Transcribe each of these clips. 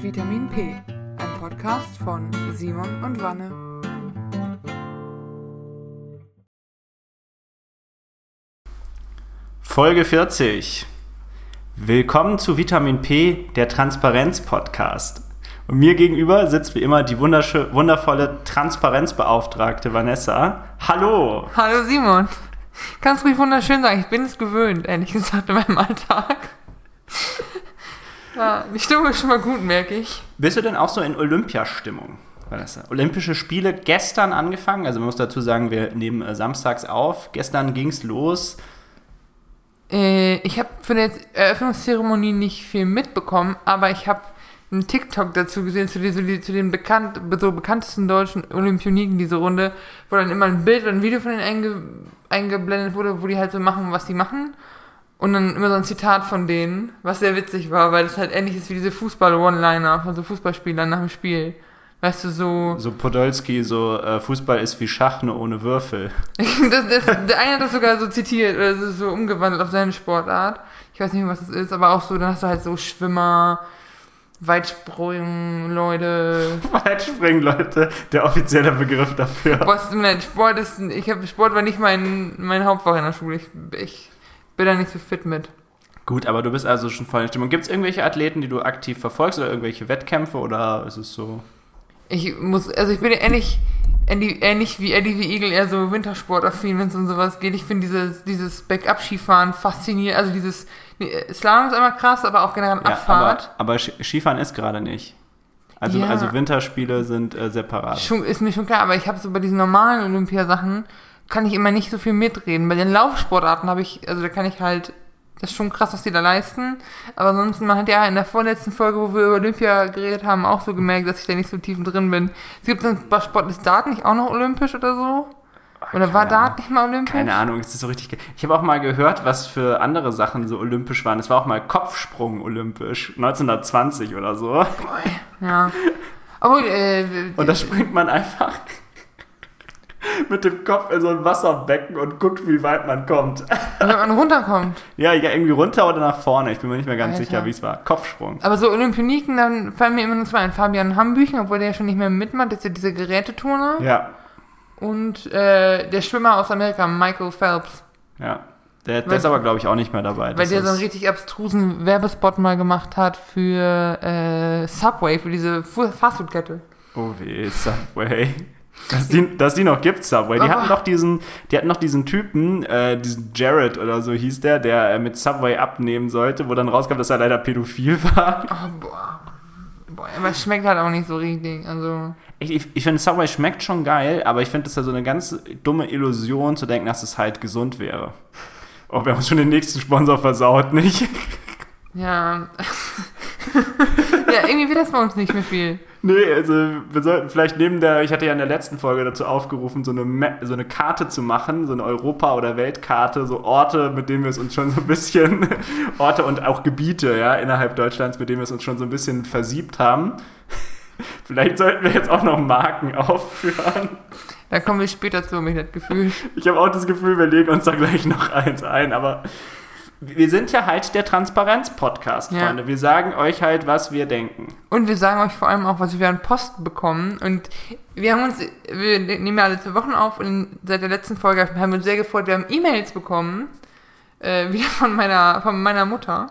Vitamin P, ein Podcast von Simon und Wanne. Folge 40. Willkommen zu Vitamin P, der Transparenz-Podcast. Und mir gegenüber sitzt wie immer die wundervolle Transparenzbeauftragte Vanessa. Hallo! Hallo Simon! Kannst ruhig wunderschön sagen, ich bin es gewöhnt, ehrlich gesagt, in meinem Alltag. Ja, die Stimmung ist schon mal gut, merke ich. Bist du denn auch so in Olympiastimmung? Olympische Spiele gestern angefangen. Also man muss dazu sagen, wir nehmen äh, samstags auf. Gestern ging es los. Äh, ich habe von der Eröffnungszeremonie nicht viel mitbekommen, aber ich habe einen TikTok dazu gesehen, zu, den, zu den bekannt, so bekanntesten deutschen Olympioniken, diese Runde, wo dann immer ein Bild oder ein Video von denen einge, eingeblendet wurde, wo die halt so machen, was die machen. Und dann immer so ein Zitat von denen, was sehr witzig war, weil das halt ähnlich ist wie diese Fußball-One-Liner von so Fußballspielern nach dem Spiel. Weißt du, so. So Podolski, so äh, Fußball ist wie Schach, nur ohne Würfel. das, das, der eine hat das sogar so zitiert, oder so umgewandelt auf seine Sportart. Ich weiß nicht was das ist, aber auch so, dann hast du halt so Schwimmer, Weitspringen, Leute. Weitspringen, Leute, der offizielle Begriff dafür. Boah, Sport ist, ich habe Sport war nicht mein, mein Hauptfach in der Schule. Ich, ich bin da nicht so fit mit. Gut, aber du bist also schon voll in Stimmung. Gibt es irgendwelche Athleten, die du aktiv verfolgst oder irgendwelche Wettkämpfe oder ist es so? Ich muss, also ich bin ähnlich, ähnlich wie Eddie wie Eagle, eher so Wintersportaffin, wenn es um sowas geht. Ich finde dieses, dieses Backup-Skifahren faszinierend. Also dieses Slalom ist immer krass, aber auch generell ja, Abfahrt. Aber, aber Skifahren ist gerade nicht. Also, ja. also Winterspiele sind äh, separat. Schon, ist mir schon klar, aber ich habe so bei diesen normalen Olympiasachen kann ich immer nicht so viel mitreden. Bei den Laufsportarten habe ich, also da kann ich halt, das ist schon krass, was die da leisten. Aber ansonsten, man hat ja in der vorletzten Folge, wo wir über Olympia geredet haben, auch so gemerkt, dass ich da nicht so tief drin bin. Es gibt ein paar Sport, ist Dart nicht auch noch olympisch oder so? Oder war Dart nicht mal olympisch? Keine Ahnung, ist das so richtig. Ich habe auch mal gehört, was für andere Sachen so olympisch waren. Es war auch mal Kopfsprung olympisch, 1920 oder so. Ja. Obwohl, äh, Und da springt man einfach mit dem Kopf in so ein Wasserbecken und guckt, wie weit man kommt. Wenn man runterkommt. Ja, ja, irgendwie runter oder nach vorne. Ich bin mir nicht mehr ganz Alter. sicher, wie es war. Kopfsprung. Aber so Olympioniken, dann fallen mir immer nur zwei ein. Fabian Hambüchen, obwohl der ja schon nicht mehr mitmacht, das ist ja dieser Geräteturner. Ja. Und äh, der Schwimmer aus Amerika, Michael Phelps. Ja. Der, der ist aber, glaube ich, auch nicht mehr dabei. Weil der so einen richtig abstrusen Werbespot mal gemacht hat für äh, Subway, für diese Fastfood-Kette. Oh weh, Subway. Dass die, dass die noch gibt, Subway. Die hatten doch diesen, die hatten noch diesen Typen, äh, diesen Jared oder so hieß der, der äh, mit Subway abnehmen sollte, wo dann rauskam, dass er leider pädophil war. Oh, boah. boah. Aber es schmeckt halt auch nicht so richtig. Also. Ich, ich, ich finde, Subway schmeckt schon geil, aber ich finde, das ist ja so eine ganz dumme Illusion zu denken, dass es halt gesund wäre. Oh, wir haben schon den nächsten Sponsor versaut, nicht? Ja. ja, irgendwie wird das bei uns nicht mehr viel. Nee, also wir sollten vielleicht neben der, ich hatte ja in der letzten Folge dazu aufgerufen, so eine, so eine Karte zu machen, so eine Europa- oder Weltkarte, so Orte, mit denen wir es uns schon so ein bisschen, Orte und auch Gebiete, ja, innerhalb Deutschlands, mit denen wir es uns schon so ein bisschen versiebt haben. Vielleicht sollten wir jetzt auch noch Marken aufführen. Da kommen wir später zu, habe ich das Gefühl. Ich habe auch das Gefühl, wir legen uns da gleich noch eins ein, aber wir sind ja halt der Transparenz-Podcast, ja. Freunde. Wir sagen euch halt, was wir denken. Und wir sagen euch vor allem auch, was wir an Post bekommen. Und wir haben uns, wir nehmen ja alle zwei Wochen auf und seit der letzten Folge haben wir uns sehr gefreut. Wir haben E-Mails bekommen, äh, wieder von meiner, von meiner Mutter.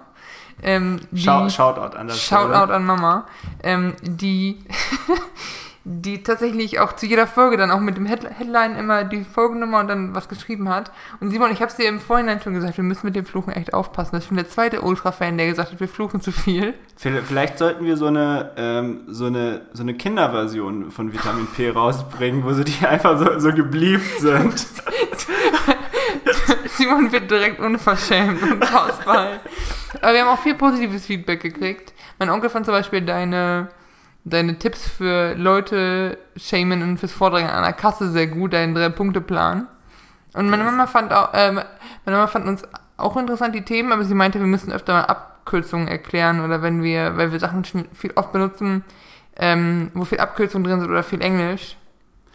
Ähm, die, Shoutout an das Shoutout an Mama. Ähm, die die tatsächlich auch zu jeder Folge dann auch mit dem Headline immer die Folgennummer und dann was geschrieben hat. Und Simon, ich habe es dir im Vorhinein schon gesagt, wir müssen mit dem Fluchen echt aufpassen. Das ist schon der zweite Ultra-Fan, der gesagt hat, wir fluchen zu viel. Vielleicht sollten wir so eine, ähm, so eine, so eine Kinderversion von Vitamin P rausbringen, wo sie die einfach so, so geblieben sind. Simon wird direkt unverschämt und Ausfall. Aber wir haben auch viel positives Feedback gekriegt. Mein Onkel fand zum Beispiel deine deine Tipps für Leute shamen und fürs Vordringen an der Kasse sehr gut, deinen Drei-Punkte-Plan. Und meine Mama fand auch, äh, meine Mama fand uns auch interessant die Themen, aber sie meinte, wir müssen öfter mal Abkürzungen erklären oder wenn wir, weil wir Sachen schon viel oft benutzen, ähm, wo viel Abkürzungen drin sind oder viel Englisch,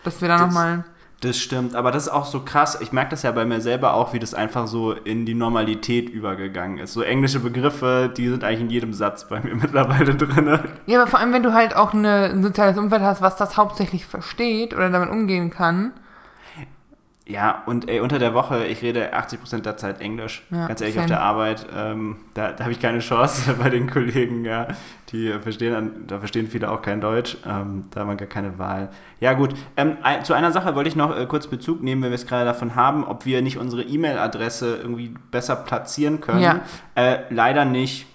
dass wir da nochmal Das stimmt, aber das ist auch so krass. Ich merke das ja bei mir selber auch, wie das einfach so in die Normalität übergegangen ist. So englische Begriffe, die sind eigentlich in jedem Satz bei mir mittlerweile drin. Ja, aber vor allem, wenn du halt auch eine, ein soziales Umfeld hast, was das hauptsächlich versteht oder damit umgehen kann. Ja, und ey, unter der Woche, ich rede 80% der Zeit Englisch. Ja, Ganz ehrlich, same. auf der Arbeit, ähm, da, da habe ich keine Chance bei den Kollegen, ja. Die verstehen, da verstehen viele auch kein Deutsch. Ähm, da haben wir gar keine Wahl. Ja, gut. Ähm, zu einer Sache wollte ich noch äh, kurz Bezug nehmen, wenn wir es gerade davon haben, ob wir nicht unsere E-Mail-Adresse irgendwie besser platzieren können. Ja. Äh, leider nicht.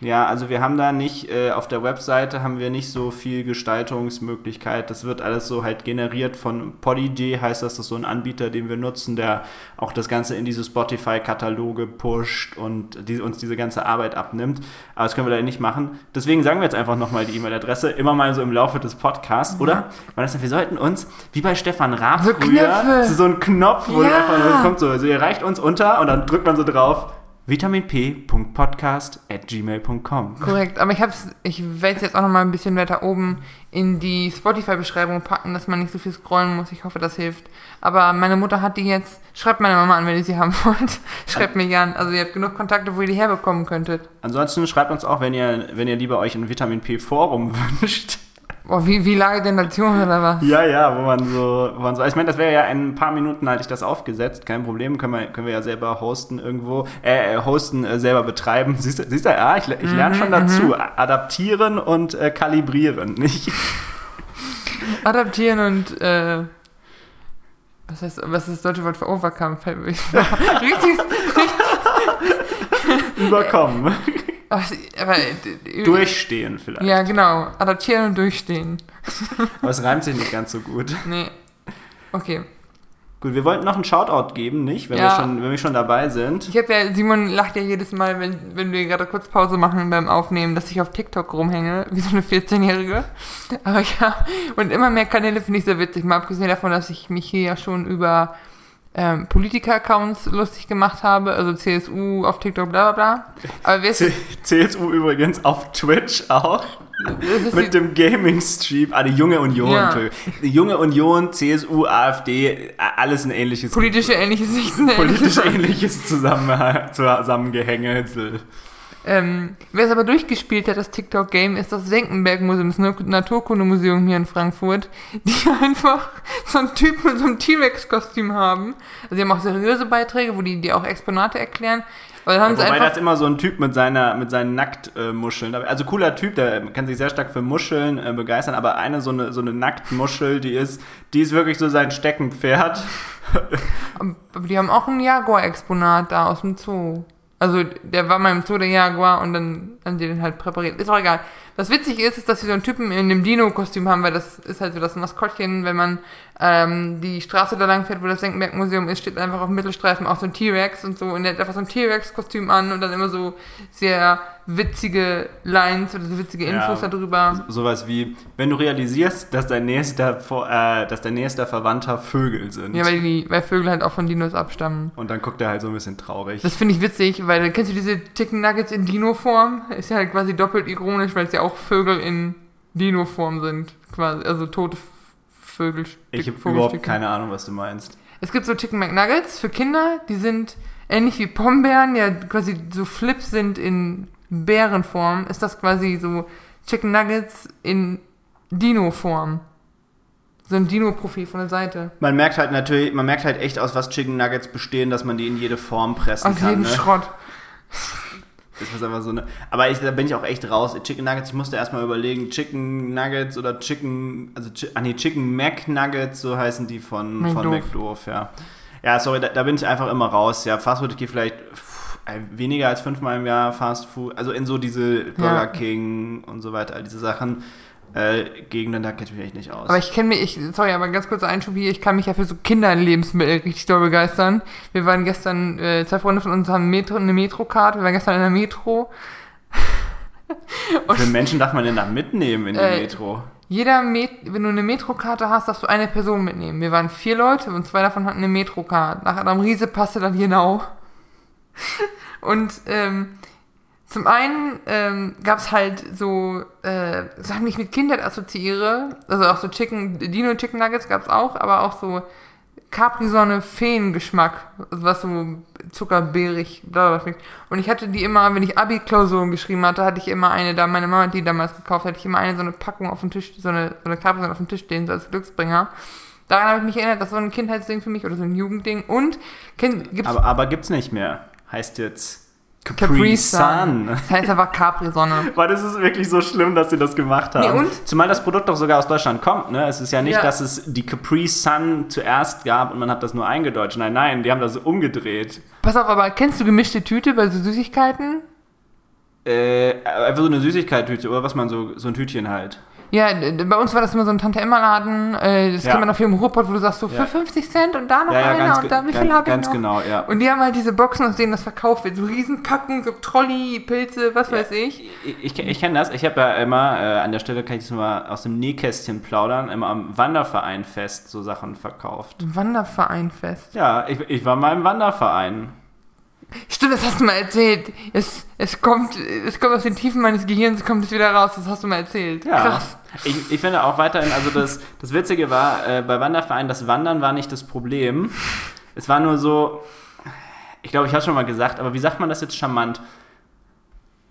Ja, also wir haben da nicht, äh, auf der Webseite haben wir nicht so viel Gestaltungsmöglichkeit. Das wird alles so halt generiert von Podigy, heißt das, das ist so ein Anbieter, den wir nutzen, der auch das Ganze in diese Spotify-Kataloge pusht und die, uns diese ganze Arbeit abnimmt. Aber das können wir leider nicht machen. Deswegen sagen wir jetzt einfach nochmal die E-Mail-Adresse, immer mal so im Laufe des Podcasts, oder? Vanessa, wir sollten uns, wie bei Stefan Raab So früher, so, so ein Knopf, wo Ja. einfach kommt so, also ihr reicht uns unter und dann drückt man so drauf, vitaminp.podcast.gmail.com. Korrekt, aber ich hab's, ich werde es jetzt auch noch mal ein bisschen weiter oben in die Spotify-Beschreibung packen, dass man nicht so viel scrollen muss. Ich hoffe, das hilft. Aber meine Mutter hat die jetzt. Schreibt meine Mama an, wenn ihr sie haben wollt. Schreibt mir gern. Also ihr habt genug Kontakte, wo ihr die herbekommen könntet. Ansonsten schreibt uns auch, wenn ihr, wenn ihr lieber euch ein Vitamin P Forum wünscht. Boah, wie, wie Lage der Nation oder was? Ja, ja, wo man so, wo man so. Ich meine, das wäre ja in ein paar Minuten hatte ich das aufgesetzt, kein Problem, können wir, können wir ja selber hosten irgendwo, äh, äh, hosten, äh, selber betreiben. Siehst du, siehst du, ja, ich, ich lerne schon dazu. Adaptieren und äh, kalibrieren, nicht? Adaptieren und, äh, was heißt, was ist das deutsche Wort für Overcome? Vor. Richtig, Überkommen. Ach, aber, äh, Durchstehen vielleicht. Ja, genau. Adaptieren und durchstehen. Aber es reimt sich nicht ganz so gut. Nee. Okay. Gut, wir wollten noch einen Shoutout geben, nicht? Wenn, Ja. wir, schon, wenn wir schon dabei sind. Ich habe ja, Simon lacht ja jedes Mal, wenn, wenn wir gerade kurz Pause machen beim Aufnehmen, dass ich auf TikTok rumhänge, wie so eine 14-Jährige. Aber ja, und immer mehr Kanäle finde ich sehr witzig. Mal abgesehen davon, dass ich mich hier ja schon über ähm, Politiker-Accounts lustig gemacht habe, also CSU auf TikTok, bla bla bla. Aber wer C CSU übrigens auf Twitch auch. Mit dem Gaming-Stream, ah, die Junge Union, Ja. Junge Union, CSU, AfD, alles ein ähnliches politische ähnliche Sichten. politisch ähnliches Zusammen Zusammengehänge. Ähm, wer es aber durchgespielt hat, das TikTok-Game, ist das Senckenberg-Museum, das Na- Naturkundemuseum hier in Frankfurt, die einfach so einen Typ mit so einem T-Rex-Kostüm haben. Also die haben auch seriöse Beiträge, wo die, die auch Exponate erklären. Aber haben sie Wobei einfach... das immer so ein Typ mit seiner mit seinen Nacktmuscheln. dabei- Also cooler Typ, der kann sich sehr stark für Muscheln äh, begeistern, aber eine so eine so eine Nacktmuschel, die ist die ist wirklich so sein Steckenpferd. Aber die haben auch ein Jaguar-Exponat da aus dem Zoo. Also der war mal im Zoo der Jaguar und dann haben die den halt präpariert. Ist auch egal. Was witzig ist, ist, dass sie so einen Typen in dem Dino-Kostüm haben, weil das ist halt so das Maskottchen, wenn man ähm, die Straße da lang fährt, wo das Senckenberg-Museum ist, steht einfach auf dem Mittelstreifen auch so ein T-Rex und so und der hat einfach so ein T-Rex-Kostüm an und dann immer so sehr witzige Lines oder so witzige Infos Ja. darüber. Sowas wie, wenn du realisierst, dass dein nächster äh, dass dein nächster Verwandter Vögel sind. Ja, weil die, weil Vögel halt auch von Dinos abstammen. Und dann guckt er halt so ein bisschen traurig. Das finde ich witzig, weil kennst du diese Chicken Nuggets in Dino-Form? Ist ja halt quasi doppelt ironisch, weil es ja auch Vögel in Dino-Form sind. Quasi, also tote F- Vögel. ich habe überhaupt keine Ahnung, was du meinst. Es gibt so Chicken McNuggets für Kinder, die sind ähnlich wie Pombeeren, ja quasi so Flips sind in Bärenform. Ist das quasi so Chicken Nuggets in Dino-Form? So ein Dino-Profil von der Seite. Man merkt halt natürlich, man merkt halt echt aus was Chicken Nuggets bestehen, dass man die in jede Form pressen Aus kann. jedem Ne? Schrott. Das ist einfach so eine. Aber ich, da bin ich auch echt raus. Chicken Nuggets, ich musste erstmal überlegen, Chicken Nuggets oder Chicken, also ah, nee, Chicken Mac Nuggets, so heißen die von, von McDoof. Ja. Ja, sorry, da, da bin ich einfach immer raus. Ja, Fastfood, ich gehe vielleicht pff, weniger als fünfmal im Jahr Fast Food, also in so diese Burger Ja. King und so weiter, all diese Sachen. Äh, Gegenden, da kenne ich mich echt nicht aus. Aber ich kenne mich, ich, sorry, aber ganz kurzer Einschub hier, ich kann mich ja für so Kinderlebensmittel richtig doll begeistern. Wir waren gestern, äh, zwei Freunde von uns haben Metro, eine Metro-Card, wir waren gestern in der Metro. Für Menschen darf man denn da mitnehmen in die Äh, Metro? Jeder, Met wenn du eine Metro-Karte hast, darfst du eine Person mitnehmen. Wir waren vier Leute und zwei davon hatten eine Metro-Card. Nach Adam Riese passte dann genau. Und ähm, zum einen ähm, gab es halt so äh, Sachen, die ich mit Kindern assoziiere. Also auch so Chicken, Dino Chicken Nuggets gab es auch, aber auch so Capri-Sonne Feengeschmack, also was so zuckerbeerig, bla bla schmeckt. Und ich hatte die immer, wenn ich Abi-Klausuren geschrieben hatte, hatte ich immer eine da, meine Mama hat die damals gekauft, hatte ich immer eine so eine Packung auf dem Tisch, so eine, so eine Capri-Sonne auf dem Tisch stehen, so als Glücksbringer. Daran habe ich mich erinnert, das war so ein Kindheitsding für mich oder so ein Jugendding. Und kenn, gibt's Aber, aber gibt's nicht mehr. Heißt jetzt Capri, Capri Sun. Sun. Das heißt einfach Capri-Sonne. Weil das ist wirklich so schlimm, dass sie das gemacht haben. Nee, und? Zumal das Produkt doch sogar aus Deutschland kommt, ne? Es ist ja nicht, Ja. dass es die Capri Sun zuerst gab und man hat das nur eingedeutscht. Nein, nein, die haben das umgedreht. Pass auf, aber kennst du gemischte Tüte bei so Süßigkeiten? Äh, einfach so eine Süßigkeit-Tüte oder was man so, so ein Tütchen halt. Ja, bei uns war das immer so ein Tante-Emma-Laden. Äh, das Ja. kennt man auch hier im Ruhrpott, wo du sagst, so für Ja. 50 Cent und da noch Ja, ja, einer und da, wie viel habe ich ganz noch? genau, ja. Und die haben halt diese Boxen, aus denen das verkauft wird. So Riesenpacken, so Trolley, Pilze, was weiß ich. Ich, ich, ich kenne das. Ich habe ja immer, äh, an der Stelle kann ich das mal aus dem Nähkästchen plaudern, immer am Wanderverein-Fest so Sachen verkauft. Wandervereinfest. Ja, ich, ich war mal im Wanderverein. Stimmt, das hast du mal erzählt. Es, es, kommt, es kommt aus den Tiefen meines Gehirns, kommt es wieder raus. Das hast du mal erzählt. Ja. Krass. Ich, ich finde auch weiterhin, also das, das Witzige war, äh, bei Wanderverein, das Wandern war nicht das Problem. Es war nur so, ich glaube, ich habe schon mal gesagt, aber wie sagt man das jetzt charmant?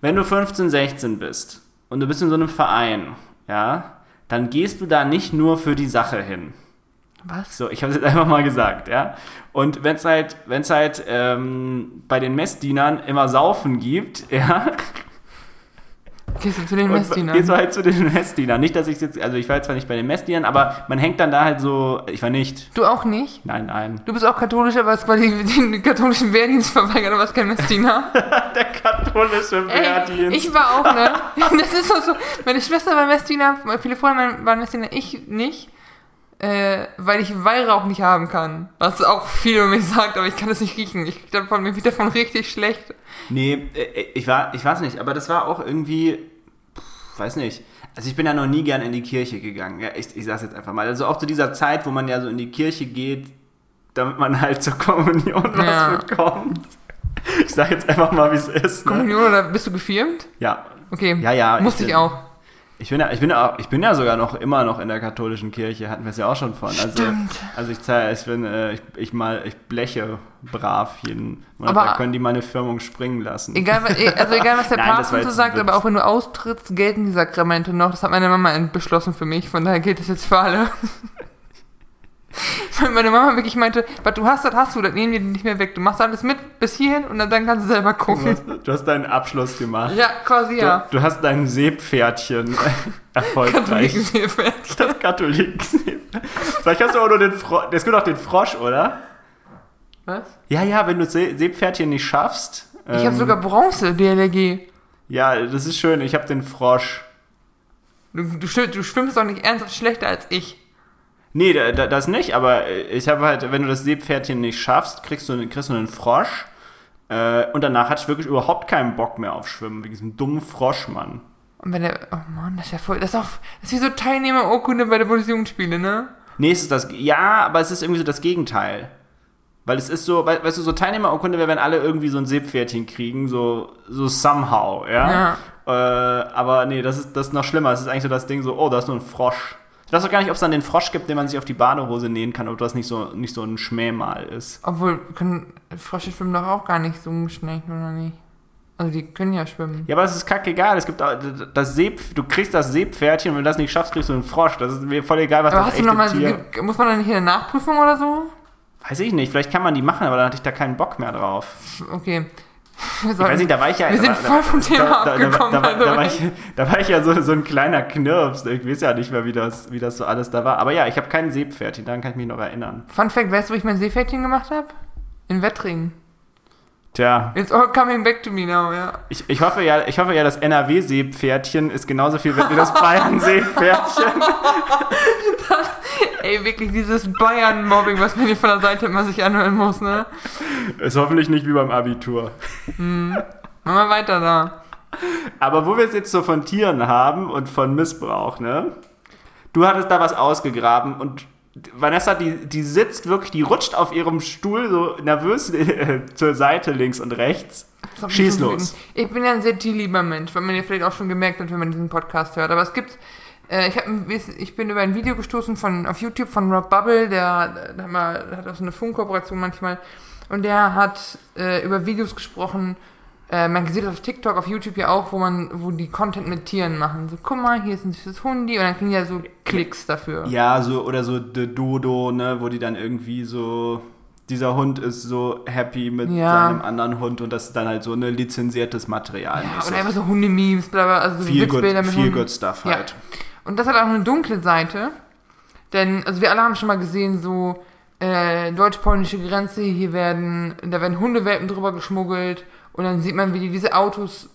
Wenn du 15, 16 bist und du bist in so einem Verein, ja, dann gehst du da nicht nur für die Sache hin. Was? So, ich habe es jetzt einfach mal gesagt, ja. Und wenn es halt, wenn es halt ähm, bei den Messdienern immer Saufen gibt, ja, Gehst du zu den Messdienern? Gehst du halt zu den Messdienern. Nicht, dass ich jetzt, also ich war jetzt zwar nicht bei den Messdienern, aber man hängt dann da halt so, ich war nicht. Du auch nicht? Nein, nein. Du bist auch katholisch, aber hast quasi den katholischen Wehrdienst verweigert, aber warst kein Messdiener. Der katholische Ey, Wehrdienst. ich war auch, ne? Das ist so. Meine Schwester war Messdiener, viele Freunde waren Messdiener, ich nicht. Äh, weil ich Weihrauch nicht haben kann. Was auch viel über mich sagt, aber ich kann das nicht riechen. Ich krieg davon, mir wird davon richtig schlecht. Nee, äh, ich war, ich weiß nicht, aber das war auch irgendwie, pff, weiß nicht. Also ich bin ja noch nie gern in die Kirche gegangen. Ja, ich, ich sag's jetzt einfach mal. Also auch zu dieser Zeit, wo man ja so in die Kirche geht, damit man halt zur Kommunion was Ja. bekommt. Ich sag jetzt einfach mal, wie es ist. Ne? Kommunion oder bist du gefirmt? Ja, Okay. Ja, ja, Musste ich ich, auch. Ich bin, ja, ich, bin ja auch, ich bin ja sogar noch immer noch in der katholischen Kirche, hatten wir es ja auch schon von. Also, Stimmt. also ich zeige, ich bin, äh, ich, ich mal, ich bleche brav jeden Monat. Aber- da können die meine Firmung springen lassen. Egal, was- also egal was der Papst so sagt, aber auch wenn du austrittst, gelten die Sakramente noch. Das hat meine Mama beschlossen für mich, von daher gilt das jetzt für alle. Weil meine Mama wirklich meinte, was du hast, das hast du, das nehmen wir nicht mehr weg. Du machst alles mit bis hierhin und dann, kannst du selber Du gucken. hast, du hast deinen Abschluss gemacht. Ja, quasi ja. Du, du hast dein Seepferdchen erfolgreich. Katholikenseepferd. Das Katholiken. Vielleicht hast du auch nur den Frosch. Es gibt auch den Frosch, oder? Was? Ja, ja, wenn du See Seepferdchen nicht schaffst. Ich habe ähm, sogar Bronze, DLRG. Ja, das ist schön. Ich habe den Frosch. Du, du, du schwimmst doch nicht ernsthaft schlechter als ich. Nee, da, da, das nicht, aber äh, ich habe halt, wenn du das Seepferdchen nicht schaffst, kriegst du, kriegst du einen Frosch. Äh, und danach hatte ich wirklich überhaupt keinen Bock mehr auf Schwimmen, wegen diesem dummen Frosch, Mann. Und wenn der, oh Mann, das ist ja voll, das ist auch, das ist wie so Teilnehmerurkunde bei der Bundesjugendspiele, ne? Nee, es ist das, ja, aber es ist irgendwie so das Gegenteil. Weil es ist so, we- weißt du, so Teilnehmerurkunde wäre, wenn alle irgendwie so ein Seepferdchen kriegen, so, so somehow, ja. Äh, aber nee, das ist, das ist noch schlimmer. Es ist eigentlich so das Ding so, oh, da ist nur ein Frosch. Ich weiß auch gar nicht, ob es dann den Frosch gibt, den man sich auf die Badehose nähen kann, ob das nicht so, nicht so ein Schmähmal ist. Obwohl, können, Frösche schwimmen doch auch gar nicht so schnell, oder nicht? Also die können ja schwimmen. Ja, aber es ist kackegal. Es gibt auch das Seep, du kriegst das Seepferdchen und wenn du das nicht schaffst, kriegst du einen Frosch. Das ist mir voll egal, was Aber das hast du echte noch mal, Tier. muss man da nicht in eine Nachprüfung oder so? Weiß ich nicht, vielleicht kann man die machen, aber dann hatte ich da keinen Bock mehr drauf. Okay. Ich weiß nicht, da war ich ja. wir sind da, voll vom Thema da, da, abgekommen. Da, da, by the da, war ich, da war ich ja so, so ein kleiner Knirps. Ich weiß ja nicht mehr, wie das, wie das so alles da war. Aber ja, ich habe kein Seepferdchen, daran kann ich mich noch erinnern. Fun Fact, weißt du, wo ich mein Seepferdchen gemacht habe? In Wettringen. Tja, It's all coming back to me now, ja. ich, ich, hoffe ja, ich hoffe ja, das NRW-Seepferdchen ist genauso viel wert wie das Bayern-Seepferdchen. Ey, wirklich dieses Bayern-Mobbing, was man hier von der Seite immer sich anhören muss, ne? ist hoffentlich nicht wie beim Abitur. Machen wir weiter da. Aber wo wir es jetzt so von Tieren haben und von Missbrauch, ne? Du hattest da was ausgegraben und Vanessa, die, die sitzt wirklich, die rutscht auf ihrem Stuhl so nervös äh, zur Seite links und rechts. Schieß los. Ich bin ja ein sehr tierlieber Mensch, weil man ja vielleicht auch schon gemerkt hat, wenn man diesen Podcast hört. Aber es gibt Äh, ich, hab, ich bin über ein Video gestoßen von, auf YouTube von Rob Bubble, der, der, hat mal- hat auch so eine Funkkooperation manchmal. Und der hat äh, über Videos gesprochen, äh, man sieht das auf TikTok, auf YouTube ja auch, wo man, wo die Content mit Tieren machen. So, guck mal, hier ist ein süßes Hundi und dann kriegen die ja so Klicks dafür. Ja, so, oder so The Dodo, ne, wo die dann irgendwie so, dieser Hund ist so happy mit Ja. seinem anderen Hund und das ist dann halt so eine lizenziertes Material. Ja, oder einfach so Hunde-Memes, bla bla, also so viel good, mit viel Hunden. good stuff Ja. halt. Und das hat auch eine dunkle Seite. Denn, also wir alle haben schon mal gesehen, so äh, deutsch-polnische Grenze, hier werden, da werden Hundewelpen drüber geschmuggelt und dann sieht man, wie die diese Autos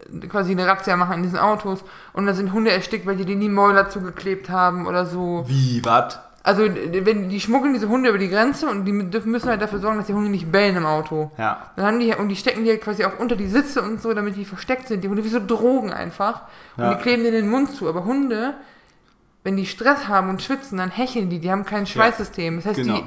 äh, quasi eine Razzia machen in diesen Autos und da sind Hunde erstickt, weil die denen die Mäuler zugeklebt haben oder so. Wie, was? Also wenn die schmuggeln diese Hunde über die Grenze und die müssen halt dafür sorgen, dass die Hunde nicht bellen im Auto. Ja. Dann haben die und die stecken die halt quasi auch unter die Sitze und so, damit die versteckt sind. Die Hunde wie so Drogen einfach. Und Ja. die kleben denen den Mund zu. Aber Hunde, wenn die Stress haben und schwitzen, dann hecheln die. Die haben kein Schweißsystem. Das heißt, Genau. die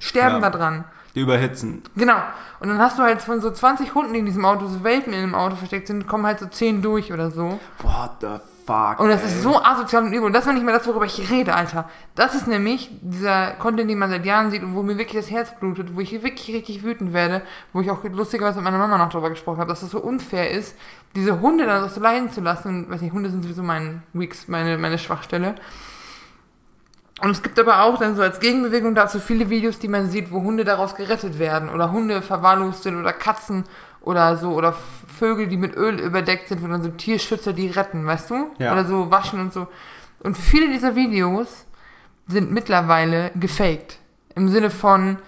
sterben Ja. da dran. Die überhitzen. Genau. Und dann hast du halt von so 20 Hunden, die in diesem Auto, so Welpen in dem Auto versteckt sind, kommen halt so 10 durch oder so. What the fuck? Und das ey. ist so asozial und übel. Und das war nicht mehr das, worüber ich rede, Alter. Das ist nämlich dieser Content, den man seit Jahren sieht und wo mir wirklich das Herz blutet, wo ich wirklich richtig wütend werde, wo ich auch lustigerweise mit meiner Mama noch darüber gesprochen habe, dass das so unfair ist, diese Hunde dann so leiden zu lassen. Und, weiß nicht, Hunde sind sowieso mein Weaks, meine, meine Schwachstelle. Und es gibt aber auch dann so als Gegenbewegung dazu viele Videos, die man sieht, wo Hunde daraus gerettet werden oder Hunde verwahrlost sind oder Katzen oder so oder Vögel, die mit Öl überdeckt sind, wo dann so Tierschützer die retten, weißt du? Ja. Oder so waschen und so. Und viele dieser Videos sind mittlerweile gefaked. Im Sinne von,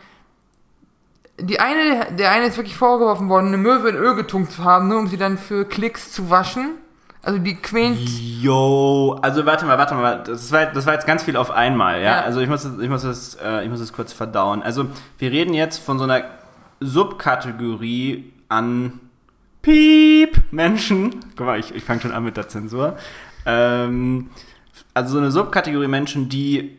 die eine, der eine ist wirklich vorgeworfen worden, eine Möwe in Öl getunkt zu haben, nur um sie dann für Klicks zu waschen. Also die quält. Yo, also warte mal, warte mal, das war, das war jetzt ganz viel auf einmal, ja. Ja. Also ich muss, das- ich muss das, äh, ich muss das kurz verdauen. Also wir reden jetzt von so einer Subkategorie an Piep Menschen. Guck mal, ich, ich fange schon an mit der Zensur. Ähm, also so eine Subkategorie Menschen, die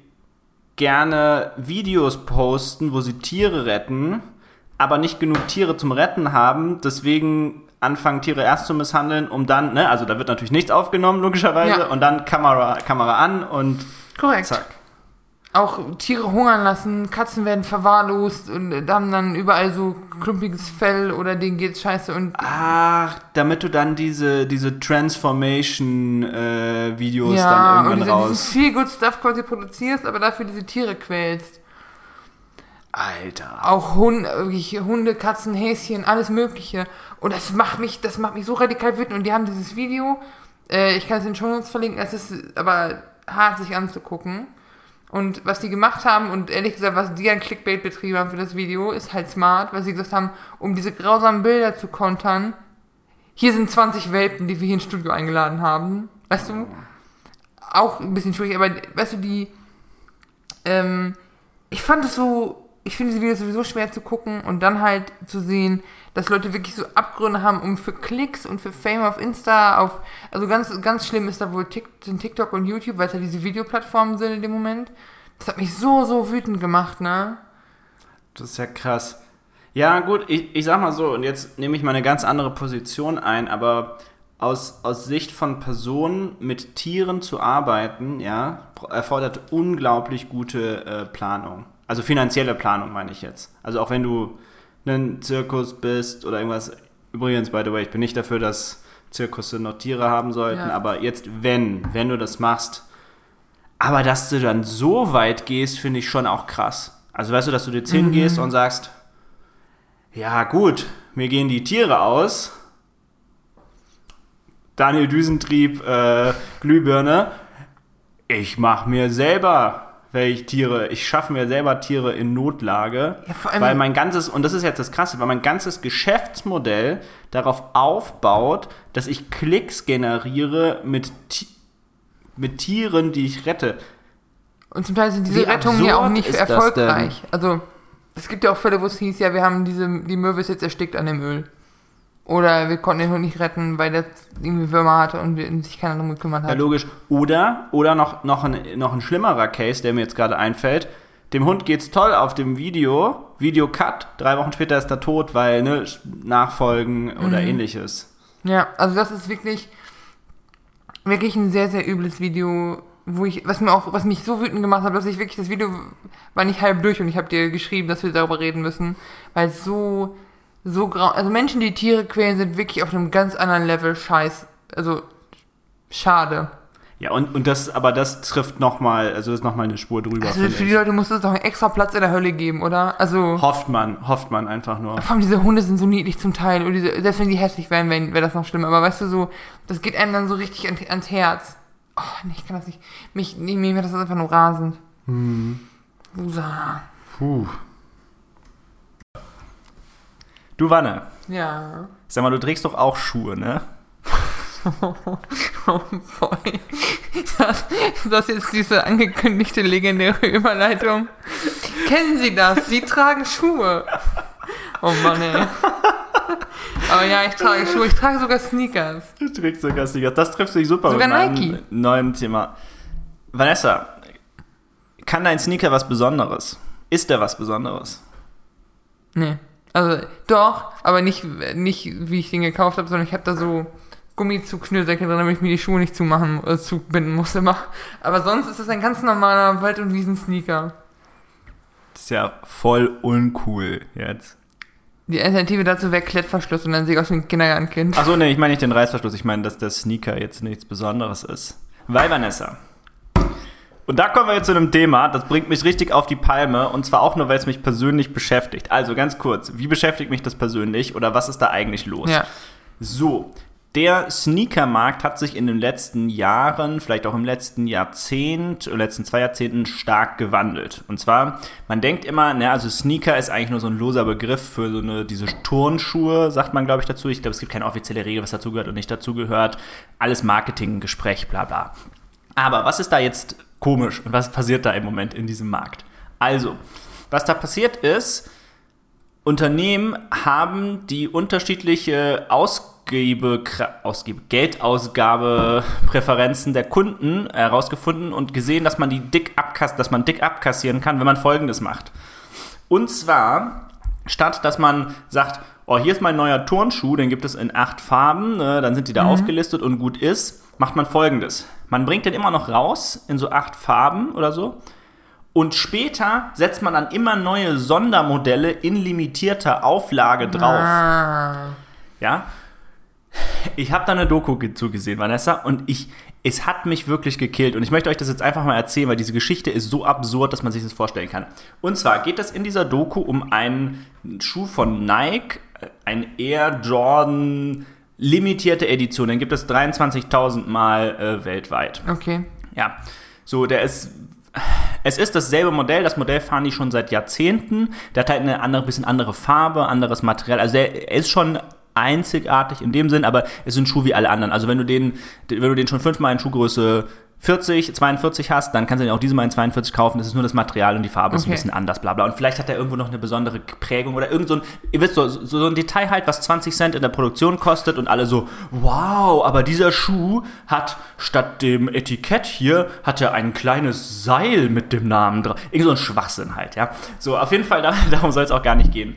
gerne Videos posten, wo sie Tiere retten, aber nicht genug Tiere zum Retten haben, deswegen anfangen Tiere erst zu misshandeln, um dann, ne, also da wird natürlich nichts aufgenommen, logischerweise, Ja. und dann Kamera, Kamera an und Korrekt. zack. Auch Tiere hungern lassen, Katzen werden verwahrlost und äh, haben dann überall so klumpiges Fell oder denen geht's scheiße und Ach, damit du dann diese, diese Transformation-Videos ja, dann und irgendwann diese, raus. diesen viel Good Stuff quasi produzierst, aber dafür diese Tiere quälst. Alter. Auch Hunde, Hunde, Katzen, Häschen, alles Mögliche. Und das macht mich, das macht mich so radikal wütend. Und die haben dieses Video, äh, ich kann es in den Show Notes verlinken, es ist aber hart sich anzugucken. Und was die gemacht haben und ehrlich gesagt, was die an Clickbait betrieben haben für das Video, ist halt smart, weil sie gesagt haben, um diese grausamen Bilder zu kontern, hier sind 20 Welpen, die wir hier ins Studio eingeladen haben. Weißt du? Auch ein bisschen schwierig, aber weißt du, die, ähm, ich fand es so, ich finde diese Videos sowieso schwer zu gucken und dann halt zu sehen, dass Leute wirklich so Abgründe haben, um für Klicks und für Fame auf Insta, auf, also ganz, ganz schlimm ist da wohl TikTok und YouTube, weil es ja diese Videoplattformen sind in dem Moment. Das hat mich so, so wütend gemacht, ne? Das ist ja krass. Ja, gut, ich, ich sag mal so, und jetzt nehme ich mal eine ganz andere Position ein, aber aus, aus Sicht von Personen mit Tieren zu arbeiten, ja, erfordert unglaublich gute äh, Planung. Also finanzielle Planung meine ich jetzt. Also auch wenn du ein Zirkus bist oder irgendwas. Übrigens, by the way, ich bin nicht dafür, dass Zirkusse noch Tiere haben sollten, Ja. aber jetzt, wenn, wenn du das machst, aber dass du dann so weit gehst, finde ich schon auch krass. Also weißt du, dass du jetzt hingehst und sagst, ja gut, mir gehen die Tiere aus. Daniel Düsentrieb, äh, Glühbirne. Ich mache mir selber welche Tiere, ich schaffe mir selber Tiere in Notlage, Ja, vor allem- weil mein ganzes, und das ist jetzt das Krasse, weil mein ganzes Geschäftsmodell darauf aufbaut, dass ich Klicks generiere mit, mit Tieren, die ich rette. Und zum Teil sind diese Wie Rettungen ja auch nicht erfolgreich. Also, es gibt ja auch Fälle, wo es hieß, ja, wir haben diese, die Möwe ist jetzt erstickt an dem Öl. Oder wir konnten den Hund nicht retten, weil der irgendwie Würmer hatte und sich keiner darum gekümmert Ja, hat. logisch. Oder, oder noch, noch, ein, noch ein schlimmerer Case, der mir jetzt gerade einfällt. Dem Hund geht's toll auf dem Video, Video Cut, drei Wochen später ist er tot, weil, ne, Nachfolgen oder Mhm. ähnliches. Ja, also das ist wirklich. wirklich ein sehr, sehr übles Video, wo ich, was mir auch, was mich so wütend gemacht hat, dass ich wirklich, das Video war nicht halb durch und ich habe dir geschrieben, dass wir darüber reden müssen, weil so, so grau, also Menschen, die Tiere quälen, sind wirklich auf einem ganz anderen Level scheiß, also schade. Ja, und, und das, aber das trifft nochmal, also das ist nochmal eine Spur drüber. Also für die. Leute muss es doch einen extra Platz in der Hölle geben, oder? Also, Hofft man, hofft man einfach nur. vor allem diese Hunde sind so niedlich zum Teil, und diese, selbst wenn die hässlich wären, wäre das noch schlimm, aber weißt du, so, das geht einem dann so richtig an, ans Herz. Oh, nee, ich kann das nicht, mich, nee, mir wird das einfach nur rasend. So. Puh. Du Wanne, Ja. sag mal, du trägst doch auch Schuhe, ne? Oh boy. Das, das ist jetzt diese angekündigte legendäre Überleitung. Kennen Sie das? Sie tragen Schuhe. Oh Mann, ey. Aber ja, ich trage Schuhe. Ich trage sogar Sneakers. Du trägst sogar Sneakers. Das trifft sich super Sogar mit meinem Nike. neuen Thema. Vanessa, kann dein Sneaker was Besonderes? Ist der was Besonderes? Nee. Also, doch, aber nicht, nicht wie ich den gekauft habe, sondern ich habe da so Gummizug-Schnürsenkel drin, damit ich mir die Schuhe nicht zumachen, äh, zubinden muss immer. Aber sonst ist das ein ganz normaler Wald- und Wiesen-Sneaker. Das ist ja voll uncool jetzt. Die Alternative dazu wäre Klettverschluss und dann sehe ich aus wie ein Kindergartenkind. Achso, nee, ich meine nicht den Reißverschluss. Ich meine, dass der Sneaker jetzt nichts Besonderes ist. Weil, Vanessa. Und da kommen wir jetzt zu einem Thema, das bringt mich richtig auf die Palme. Und zwar auch nur, weil es mich persönlich beschäftigt. Also ganz kurz, wie beschäftigt mich das persönlich oder was ist da eigentlich los? Ja. So, der Sneakermarkt hat sich in den letzten Jahren, vielleicht auch im letzten Jahrzehnt, letzten zwei Jahrzehnten stark gewandelt. Und zwar, man denkt immer, ne, also Sneaker ist eigentlich nur so ein loser Begriff für so eine, diese Turnschuhe, sagt man, glaube ich, dazu. Ich glaube, es gibt keine offizielle Regel, was dazu gehört und nicht dazu gehört. Alles Marketing, Gespräch, bla bla. Aber was ist da jetzt komisch und was passiert da im Moment in diesem Markt? Also, was da passiert ist, Unternehmen haben die unterschiedliche Ausgebe, Ausgebe, Geldausgabepräferenzen der Kunden herausgefunden und gesehen, dass man die dick abkass, dass man dick abkassieren kann, wenn man Folgendes macht. Und zwar, statt dass man sagt, oh, hier ist mein neuer Turnschuh, den gibt es in acht Farben, ne, dann sind die da aufgelistet und gut ist, macht man Folgendes. Man bringt den immer noch raus in so acht Farben oder so und später setzt man dann immer neue Sondermodelle in limitierter Auflage drauf. Ah. Ja. Ich habe da eine Doku ge- zu gesehen, Vanessa, und ich, es hat mich wirklich gekillt. Und ich möchte euch das jetzt einfach mal erzählen, weil diese Geschichte ist so absurd, dass man sich das vorstellen kann. Und zwar geht es in dieser Doku um einen Schuh von Nike, äh, ein Air Jordan limitierte Edition. Den gibt es 23.000 Mal äh, weltweit. Okay. Ja, so, der ist. Es ist dasselbe Modell, das Modell fahren die schon seit Jahrzehnten. Der hat halt eine andere, bisschen andere Farbe, anderes Material. Also der er ist schon einzigartig in dem Sinn, aber es ist ein Schuh wie alle anderen. Also wenn du den, wenn du den schon fünfmal in Schuhgröße 40, 42 hast, dann kannst du den auch diesmal in 42 kaufen. Das ist nur das Material und die Farbe ist ein Okay. bisschen anders, bla bla. Und vielleicht hat er irgendwo noch eine besondere Prägung oder irgend so ein, ihr wisst so, so, ein Detail halt, was 20 Cent in der Produktion kostet und alle so, wow, aber dieser Schuh hat statt dem Etikett hier, hat er ein kleines Seil mit dem Namen drauf. Irgend so ein Schwachsinn halt, ja. So, auf jeden Fall, da- darum soll es auch gar nicht gehen.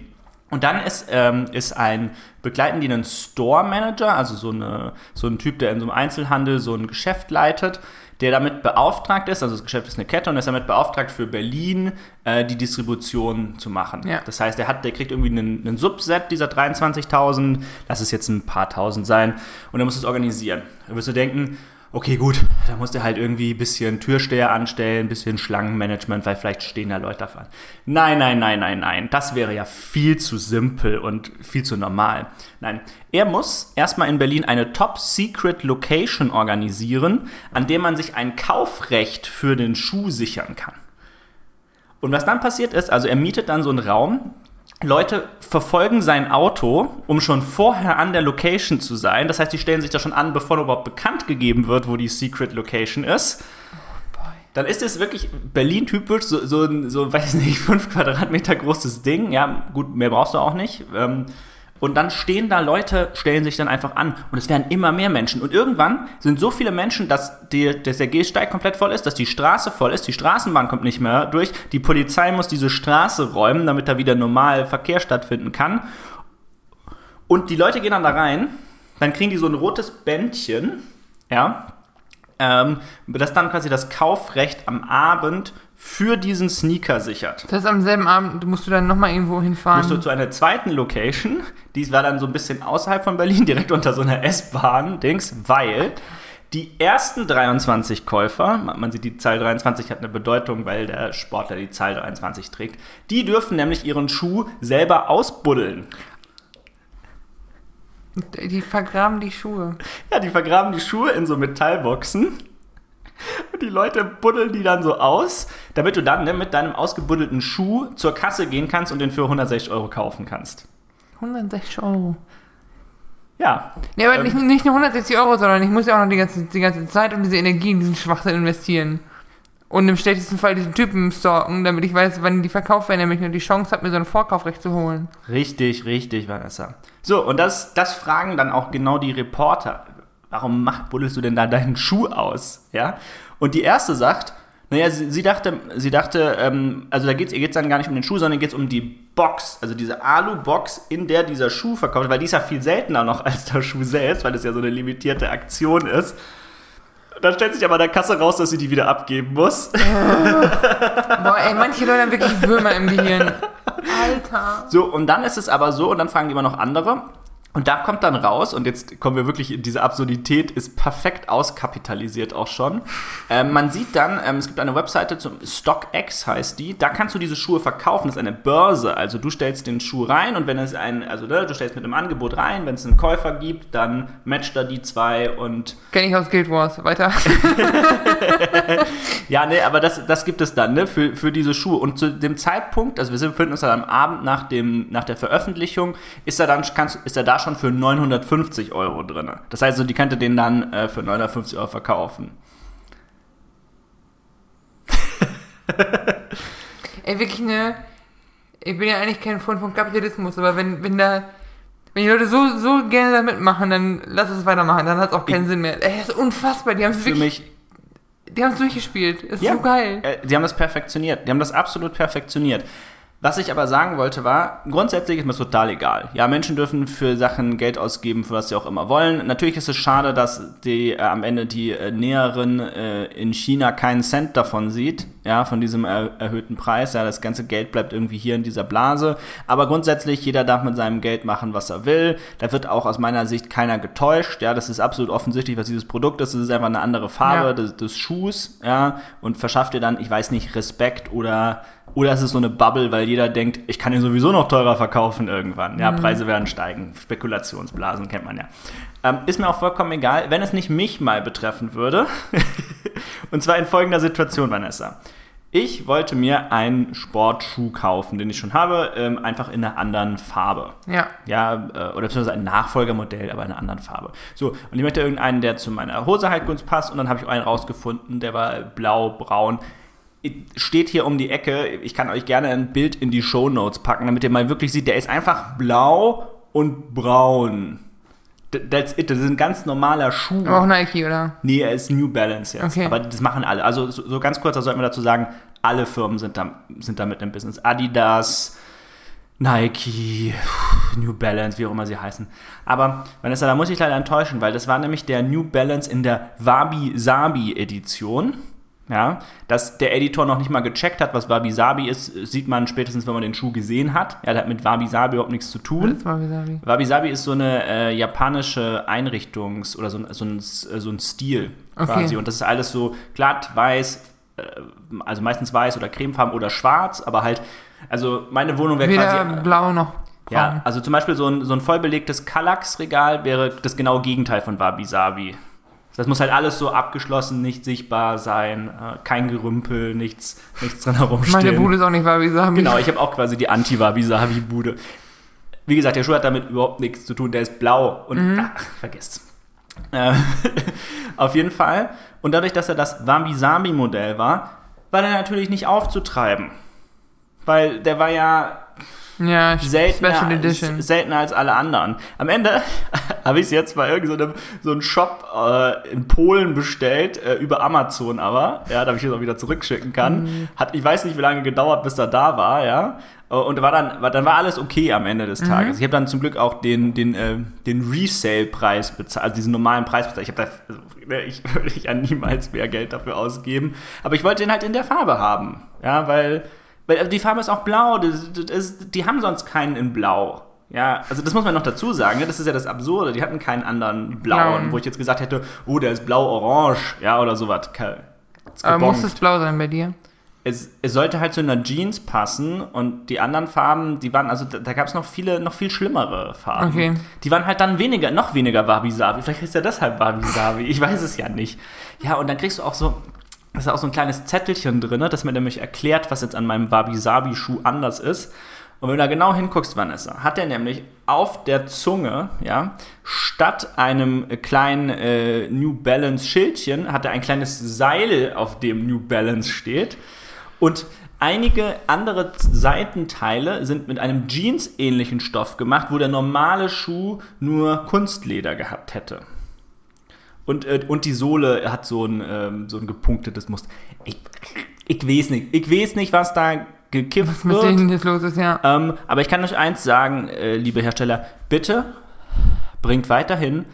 Und dann ist, ähm, ist ein, begleiten die einen Store Manager, also so, eine, so ein Typ, der in so einem Einzelhandel so ein Geschäft leitet, der damit beauftragt ist, also das Geschäft ist eine Kette und ist damit beauftragt für Berlin äh, die Distribution zu machen. Ja. Das heißt, der hat, der kriegt irgendwie einen, einen Subset dieser 23.000, lass es jetzt ein paar tausend sein, und er muss es organisieren. Da wirst du denken, okay, gut, da muss der halt irgendwie ein bisschen Türsteher anstellen, ein bisschen Schlangenmanagement, weil vielleicht stehen da Leute davon. Nein, nein, nein, nein, nein. Das wäre ja viel zu simpel und viel zu normal. Nein, er muss erstmal in Berlin eine Top-Secret-Location organisieren, an der man sich ein Kaufrecht für den Schuh sichern kann. Und was dann passiert ist, also er mietet dann so einen Raum, Leute verfolgen sein Auto, um schon vorher an der Location zu sein. Das heißt, die stellen sich da schon an, bevor überhaupt bekannt gegeben wird, wo die Secret Location ist. Dann ist es wirklich Berlin-typisch, so, so, ein- so, weiß nicht, fünf Quadratmeter großes Ding. Ja, gut, mehr brauchst du auch nicht. Ähm, und dann stehen da Leute, stellen sich dann einfach an. Und es werden immer mehr Menschen. Und irgendwann sind so viele Menschen, dass, die, der Gehsteig komplett voll ist, dass die Straße voll ist, die Straßenbahn kommt nicht mehr durch. Die Polizei muss diese Straße räumen, damit da wieder normal Verkehr stattfinden kann. Und die Leute gehen dann da rein, dann kriegen die so ein rotes Bändchen, ja, ähm, das dann quasi das Kaufrecht am Abend für diesen Sneaker sichert. Das heißt, am selben Abend musst du dann nochmal irgendwo hinfahren. Musst du zu einer zweiten Location, die war dann so ein bisschen außerhalb von Berlin, direkt unter so einer S-Bahn-Dings, weil die ersten 23 Käufer, man sieht, die Zahl 23 hat eine Bedeutung, weil der Sportler die Zahl 23 trägt, die dürfen nämlich ihren Schuh selber ausbuddeln. Die vergraben die Schuhe. Ja, die vergraben die Schuhe in so Metallboxen. Und die Leute buddeln die dann so aus, damit du dann ne, mit deinem ausgebuddelten Schuh zur Kasse gehen kannst und den für 160 Euro kaufen kannst. 160 Euro. Ja. Nee, aber Ähm, nicht, nicht nur 160 Euro, sondern ich muss ja auch noch die ganze, die ganze Zeit und diese Energie in diesen Schwachsinn investieren. Und im schlechtesten Fall diesen Typen stalken, damit ich weiß, wann die verkauft werden, damit ich nur die Chance habe, mir so ein Vorkaufrecht zu holen. Richtig, richtig, Vanessa. So, und das, das fragen dann auch genau die Reporter. Warum macht, buddelst du denn da deinen Schuh aus? Ja? Und die erste sagt, naja, sie, sie dachte, sie dachte, ähm, also da geht es ihr geht's dann gar nicht um den Schuh, sondern geht es um die Box, also diese Alu-Box, in der dieser Schuh verkauft wird, weil die ist ja viel seltener noch als der Schuh selbst, weil das ja so eine limitierte Aktion ist. Dann stellt sich aber der Kasse raus, dass sie die wieder abgeben muss. Boah, ey, manche Leute haben wirklich Würmer im Gehirn. Alter. So, und dann ist es aber so, und dann fragen die immer noch andere. Und da kommt dann raus, und jetzt kommen wir wirklich in diese Absurdität, ist perfekt auskapitalisiert auch schon. Ähm, man sieht dann, ähm, es gibt eine Webseite, zum StockX heißt die, da kannst du diese Schuhe verkaufen, das ist eine Börse. Also du stellst den Schuh rein und wenn es ein, also ne, du stellst mit einem Angebot rein, wenn es einen Käufer gibt, dann matcht er die zwei und Kenn ich aus Guild Wars. Weiter. Ja, nee, aber das, das gibt es dann, ne, für, für diese Schuhe. Und zu dem Zeitpunkt, also wir befinden uns dann am Abend nach, dem, nach der Veröffentlichung, ist er dann kannst, ist er da schon für 950 Euro drin. Das heißt, die könnte den dann äh, für 950 Euro verkaufen. Ey, wirklich ne. Ich bin ja eigentlich kein Freund von Kapitalismus, aber wenn, wenn da. Wenn die Leute so, so gerne da mitmachen, dann lass es weitermachen, dann hat es auch keinen Ich- Sinn mehr. Ey, das ist unfassbar, die haben es wirklich. mich, Die haben es durchgespielt. Das ist Ja. so geil. äh, die haben das perfektioniert. Die haben das absolut perfektioniert. Was ich aber sagen wollte war, grundsätzlich ist mir total egal. Ja, Menschen dürfen für Sachen Geld ausgeben, für was sie auch immer wollen. Natürlich ist es schade, dass die äh, am Ende die äh, Näherin äh, in China keinen Cent davon sieht, ja, von diesem er erhöhten Preis. Ja, das ganze Geld bleibt irgendwie hier in dieser Blase. Aber grundsätzlich, jeder darf mit seinem Geld machen, was er will. Da wird auch aus meiner Sicht keiner getäuscht. Ja, das ist absolut offensichtlich, was dieses Produkt ist. Es ist einfach eine andere Farbe Ja. des, des Schuhs, ja, und verschafft dir dann, ich weiß nicht, Respekt oder oder es ist so eine Bubble, weil jeder denkt, ich kann ihn sowieso noch teurer verkaufen irgendwann. Ja, Preise werden steigen. Spekulationsblasen kennt man ja. Ähm, ist mir auch vollkommen egal, wenn es nicht mich mal betreffen würde. Und zwar in folgender Situation, Vanessa. Ich wollte mir einen Sportschuh kaufen, den ich schon habe, ähm, einfach in einer anderen Farbe. Ja. Ja, äh, oder beziehungsweise ein Nachfolgermodell, aber in einer anderen Farbe. So, und ich möchte irgendeinen, der zu meiner Hose halt gut passt. Und dann habe ich einen rausgefunden, der war blau, braun. Steht hier um die Ecke. Ich kann euch gerne ein Bild in die Show Notes packen, damit ihr mal wirklich seht, der ist einfach blau und braun. That's it. Das ist ein ganz normaler Schuh. Aber auch Nike, oder? Nee, er ist New Balance jetzt. Okay. Aber das machen alle. Also so, so ganz kurz, da sollten wir dazu sagen, alle Firmen sind da, sind da mit im Business. Adidas, Nike, New Balance, wie auch immer sie heißen. Aber Vanessa, da muss ich leider enttäuschen, weil das war nämlich der New Balance in der Wabi Sabi Edition. Ja, dass der Editor noch nicht mal gecheckt hat, was Wabi Sabi ist, sieht man spätestens, wenn man den Schuh gesehen hat. Ja, der hat mit Wabi Sabi überhaupt nichts zu tun. Das war Wasabi. Wabi Sabi ist so eine äh, japanische Einrichtungs- oder so, ein- so, ein, so ein Stil Okay. quasi. Und das ist alles so glatt, weiß, äh, also meistens weiß oder cremefarben oder schwarz, aber halt, also meine Wohnung wäre Weder quasi. blau noch braun. Ja, also zum Beispiel so ein, so ein vollbelegtes Kallax-Regal wäre das genaue Gegenteil von Wabi Sabi. Das muss halt alles so abgeschlossen, nicht sichtbar sein, äh, kein Gerümpel, nichts, nichts drin herumstehen. Meine Bude ist auch nicht Wasabi. Genau, ich habe auch quasi die Anti-Wabi-Sabi-Bude. Wie gesagt, der Schuh hat damit überhaupt nichts zu tun. Der ist blau und ach, vergesst's. Äh, auf jeden Fall. Und dadurch, dass er das Wabi-Sabi-Modell war, war der natürlich nicht aufzutreiben. Weil der war ja Ja, seltener, Special Edition. seltener als alle anderen. Am Ende habe ich es jetzt bei irgendeinem so einem Shop äh, in Polen bestellt, äh, über Amazon aber, ja, damit ich es auch wieder zurückschicken kann. Mhm. Hat, ich weiß nicht, wie lange gedauert, bis er da war, ja. Äh, Und war dann, war, dann war alles okay am Ende des Mhm. Tages. Ich habe dann zum Glück auch den, den, äh, den Resale-Preis bezahlt, also diesen normalen Preis bezahlt. Ich habe da ne, ich würde ja niemals mehr Geld dafür ausgeben. Aber ich wollte den halt in der Farbe haben. Ja, weil, weil also die Farbe ist auch blau. Das, das die haben sonst keinen in Blau. Ja, also das muss man noch dazu sagen, ne? das ist ja das Absurde. Die hatten keinen anderen blauen, Blauen. wo ich jetzt gesagt hätte, oh, der ist blau-orange, ja, oder sowas. Aber muss es blau sein bei dir? es, es sollte halt zu einer Jeans passen und die anderen Farben, die waren, also da, da gab es noch viele, noch viel schlimmere Farben. Okay. Die waren halt dann weniger, noch weniger Wabi-Sabi. Vielleicht ist ja deshalb Wabi-Sabi, ich weiß es ja nicht. Ja, und dann kriegst du auch so, da ist auch so ein kleines Zettelchen drin, das mir nämlich erklärt, was jetzt an meinem Wabi-Sabi-Schuh anders ist. Und wenn du da genau hinguckst, Vanessa, hat er nämlich auf der Zunge, ja, statt einem kleinen äh, New Balance Schildchen, hat er ein kleines Seil, auf dem New Balance steht. Und einige andere Seitenteile sind mit einem Jeans-ähnlichen Stoff gemacht, wo der normale Schuh nur Kunstleder gehabt hätte. Und, äh, und die Sohle hat so ein, ähm, so ein gepunktetes Muster. Ich, ich weiß nicht. Ich weiß nicht, was da gekifft Mit wird. denen jetzt los ist, ja. Ähm, aber ich kann euch eins sagen, äh, liebe Hersteller, bitte bringt weiterhin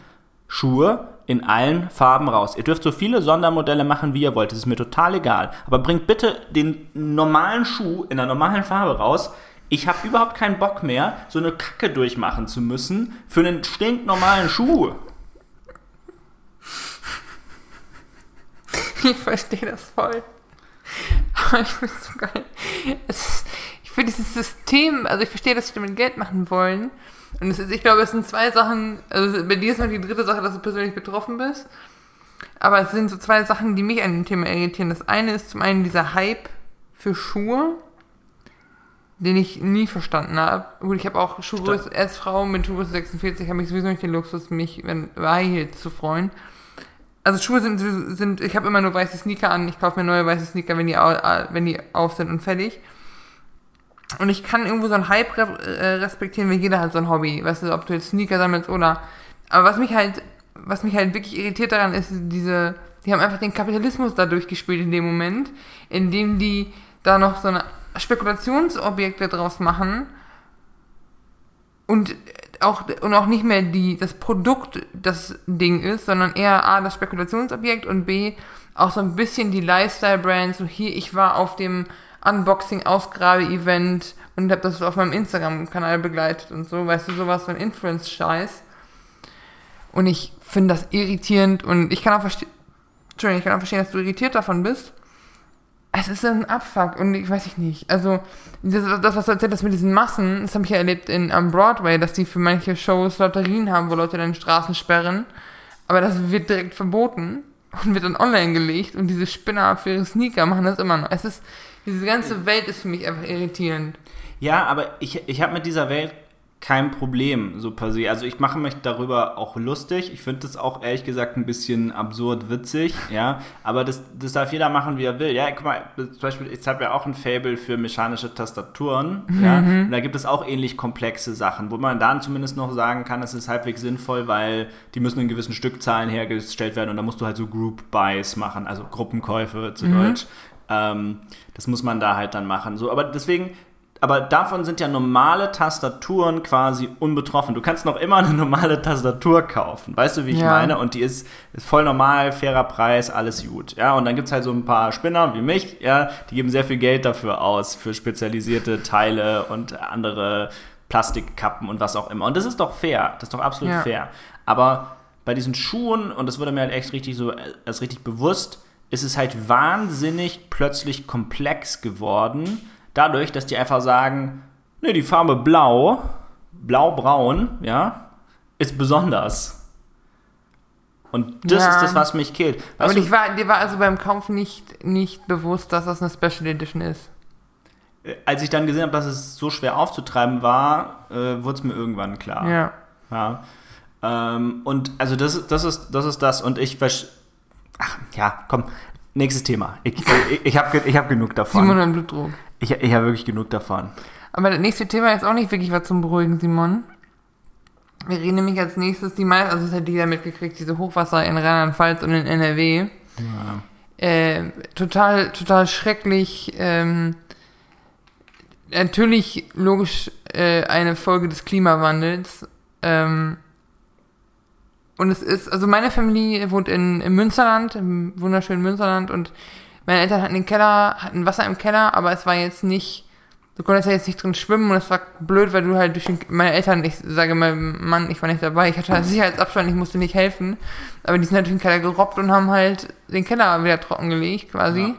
Schuhe in allen Farben raus. Ihr dürft so viele Sondermodelle machen, wie ihr wollt. Das ist mir total egal. Aber bringt bitte den normalen Schuh in der normalen Farbe raus. Ich habe überhaupt keinen Bock mehr, so eine Kacke durchmachen zu müssen für einen stinknormalen Schuh. Ich verstehe das voll. Aber ich finde es so geil. Ist, ich finde dieses System, also ich verstehe, dass sie damit Geld machen wollen. Und es ist, ich glaube, es sind zwei Sachen, also bei dir ist noch die dritte Sache, dass du persönlich betroffen bist. Aber es sind so zwei Sachen, die mich an dem Thema irritieren. Das eine ist zum einen dieser Hype für Schuhe, den ich nie verstanden habe. Gut, ich habe auch Schuhgröße, als Frau mit Schuhgröße 46 habe ich sowieso nicht den Luxus, mich wenn über High Heels zu freuen. Also Schuhe sind, sind ich habe immer nur weiße Sneaker an. Ich kaufe mir neue weiße Sneaker, wenn die, äh, wenn die auf sind und fertig. Und ich kann irgendwo so einen Hype äh, respektieren, weil jeder hat so ein Hobby. Weißt du, ob du jetzt Sneaker sammelst oder. Aber was mich halt, was mich halt wirklich irritiert daran ist, diese, die haben einfach den Kapitalismus da durchgespielt in dem Moment, indem die da noch so eine Spekulationsobjekte draus machen und auch, und auch nicht mehr die, das Produkt das Ding ist, sondern eher A, das Spekulationsobjekt und B, auch so ein bisschen die Lifestyle-Brands, so hier, ich war auf dem Unboxing-Ausgrabe-Event und habe das auf meinem Instagram-Kanal begleitet und so, weißt du, sowas, so ein Influence-Scheiß. Und ich finde das irritierend und ich kann auch verstehen, ich kann auch verstehen, dass du irritiert davon bist. Es ist ein Abfuck und ich weiß ich nicht. Also, das, das was du erzählt hast mit diesen Massen, das habe ich ja erlebt in, am Broadway, dass die für manche Shows Lotterien haben, wo Leute dann Straßen sperren. Aber das wird direkt verboten und wird dann online gelegt und diese Spinner für ihre Sneaker machen das immer noch. Es ist, diese ganze Welt ist für mich einfach irritierend. Ja, aber ich, ich habe mit dieser Welt kein Problem, so per se. Also ich mache mich darüber auch lustig. Ich finde das auch ehrlich gesagt ein bisschen absurd witzig, ja. Aber das, das darf jeder machen, wie er will. Ja, guck mal, zum Beispiel, ich habe ja auch ein Fable für mechanische Tastaturen, ja. Und da gibt es auch ähnlich komplexe Sachen, wo man dann zumindest noch sagen kann, es ist halbwegs sinnvoll, weil die müssen in gewissen Stückzahlen hergestellt werden und da musst du halt so Group Buys machen, also Gruppenkäufe zu Deutsch. Ähm, das muss man da halt dann machen. So, aber deswegen, aber davon sind ja normale Tastaturen quasi unbetroffen. Du kannst noch immer eine normale Tastatur kaufen. Weißt du, wie ich Ja. meine? Und die ist, ist voll normal, fairer Preis, alles gut. Ja, und dann gibt es halt so ein paar Spinner wie mich, ja, die geben sehr viel Geld dafür aus, für spezialisierte Teile und andere Plastikkappen und was auch immer. Und das ist doch fair. Das ist doch absolut Ja. fair. Aber bei diesen Schuhen, und das wurde mir halt echt richtig so, als richtig bewusst, ist es halt wahnsinnig plötzlich komplex geworden, dadurch, dass die einfach sagen, ne, die Farbe blau, blau-braun, ja, ist besonders. Und das Ja. ist das, was mich killt. Aber Weißt du, ich war, dir war also beim Kauf nicht, nicht bewusst, dass das eine Special Edition ist. als ich dann gesehen habe, dass es so schwer aufzutreiben war, äh, wurde es mir irgendwann klar. Ja. Ja. Ähm, und also das, das, ist, das ist das. Und ich Ach, ja, komm. Nächstes Thema. Ich, ich, ich habe ich hab genug davon. Simon hat Blutdruck. Ich, ich habe wirklich genug davon. Aber das nächste Thema ist auch nicht wirklich was zum Beruhigen, Simon. Wir reden nämlich als nächstes die meisten, also das hat jeder mitgekriegt, diese Hochwasser in Rheinland-Pfalz und in NRW. Äh, total, total schrecklich. Ähm, natürlich logisch äh, eine Folge des Klimawandels. Ähm, Und es ist, also meine Familie wohnt in, im Münsterland, im wunderschönen Münsterland und meine Eltern hatten den Keller, hatten Wasser im Keller, aber es war jetzt nicht, du konntest ja jetzt nicht drin schwimmen und es war blöd, weil du halt durch den, meine Eltern, ich sage meinem Mann, ich war nicht dabei, ich hatte halt Sicherheitsabstand, ich musste nicht helfen, aber die sind halt durch den Keller gerobbt und haben halt den Keller wieder trockengelegt quasi. Ja.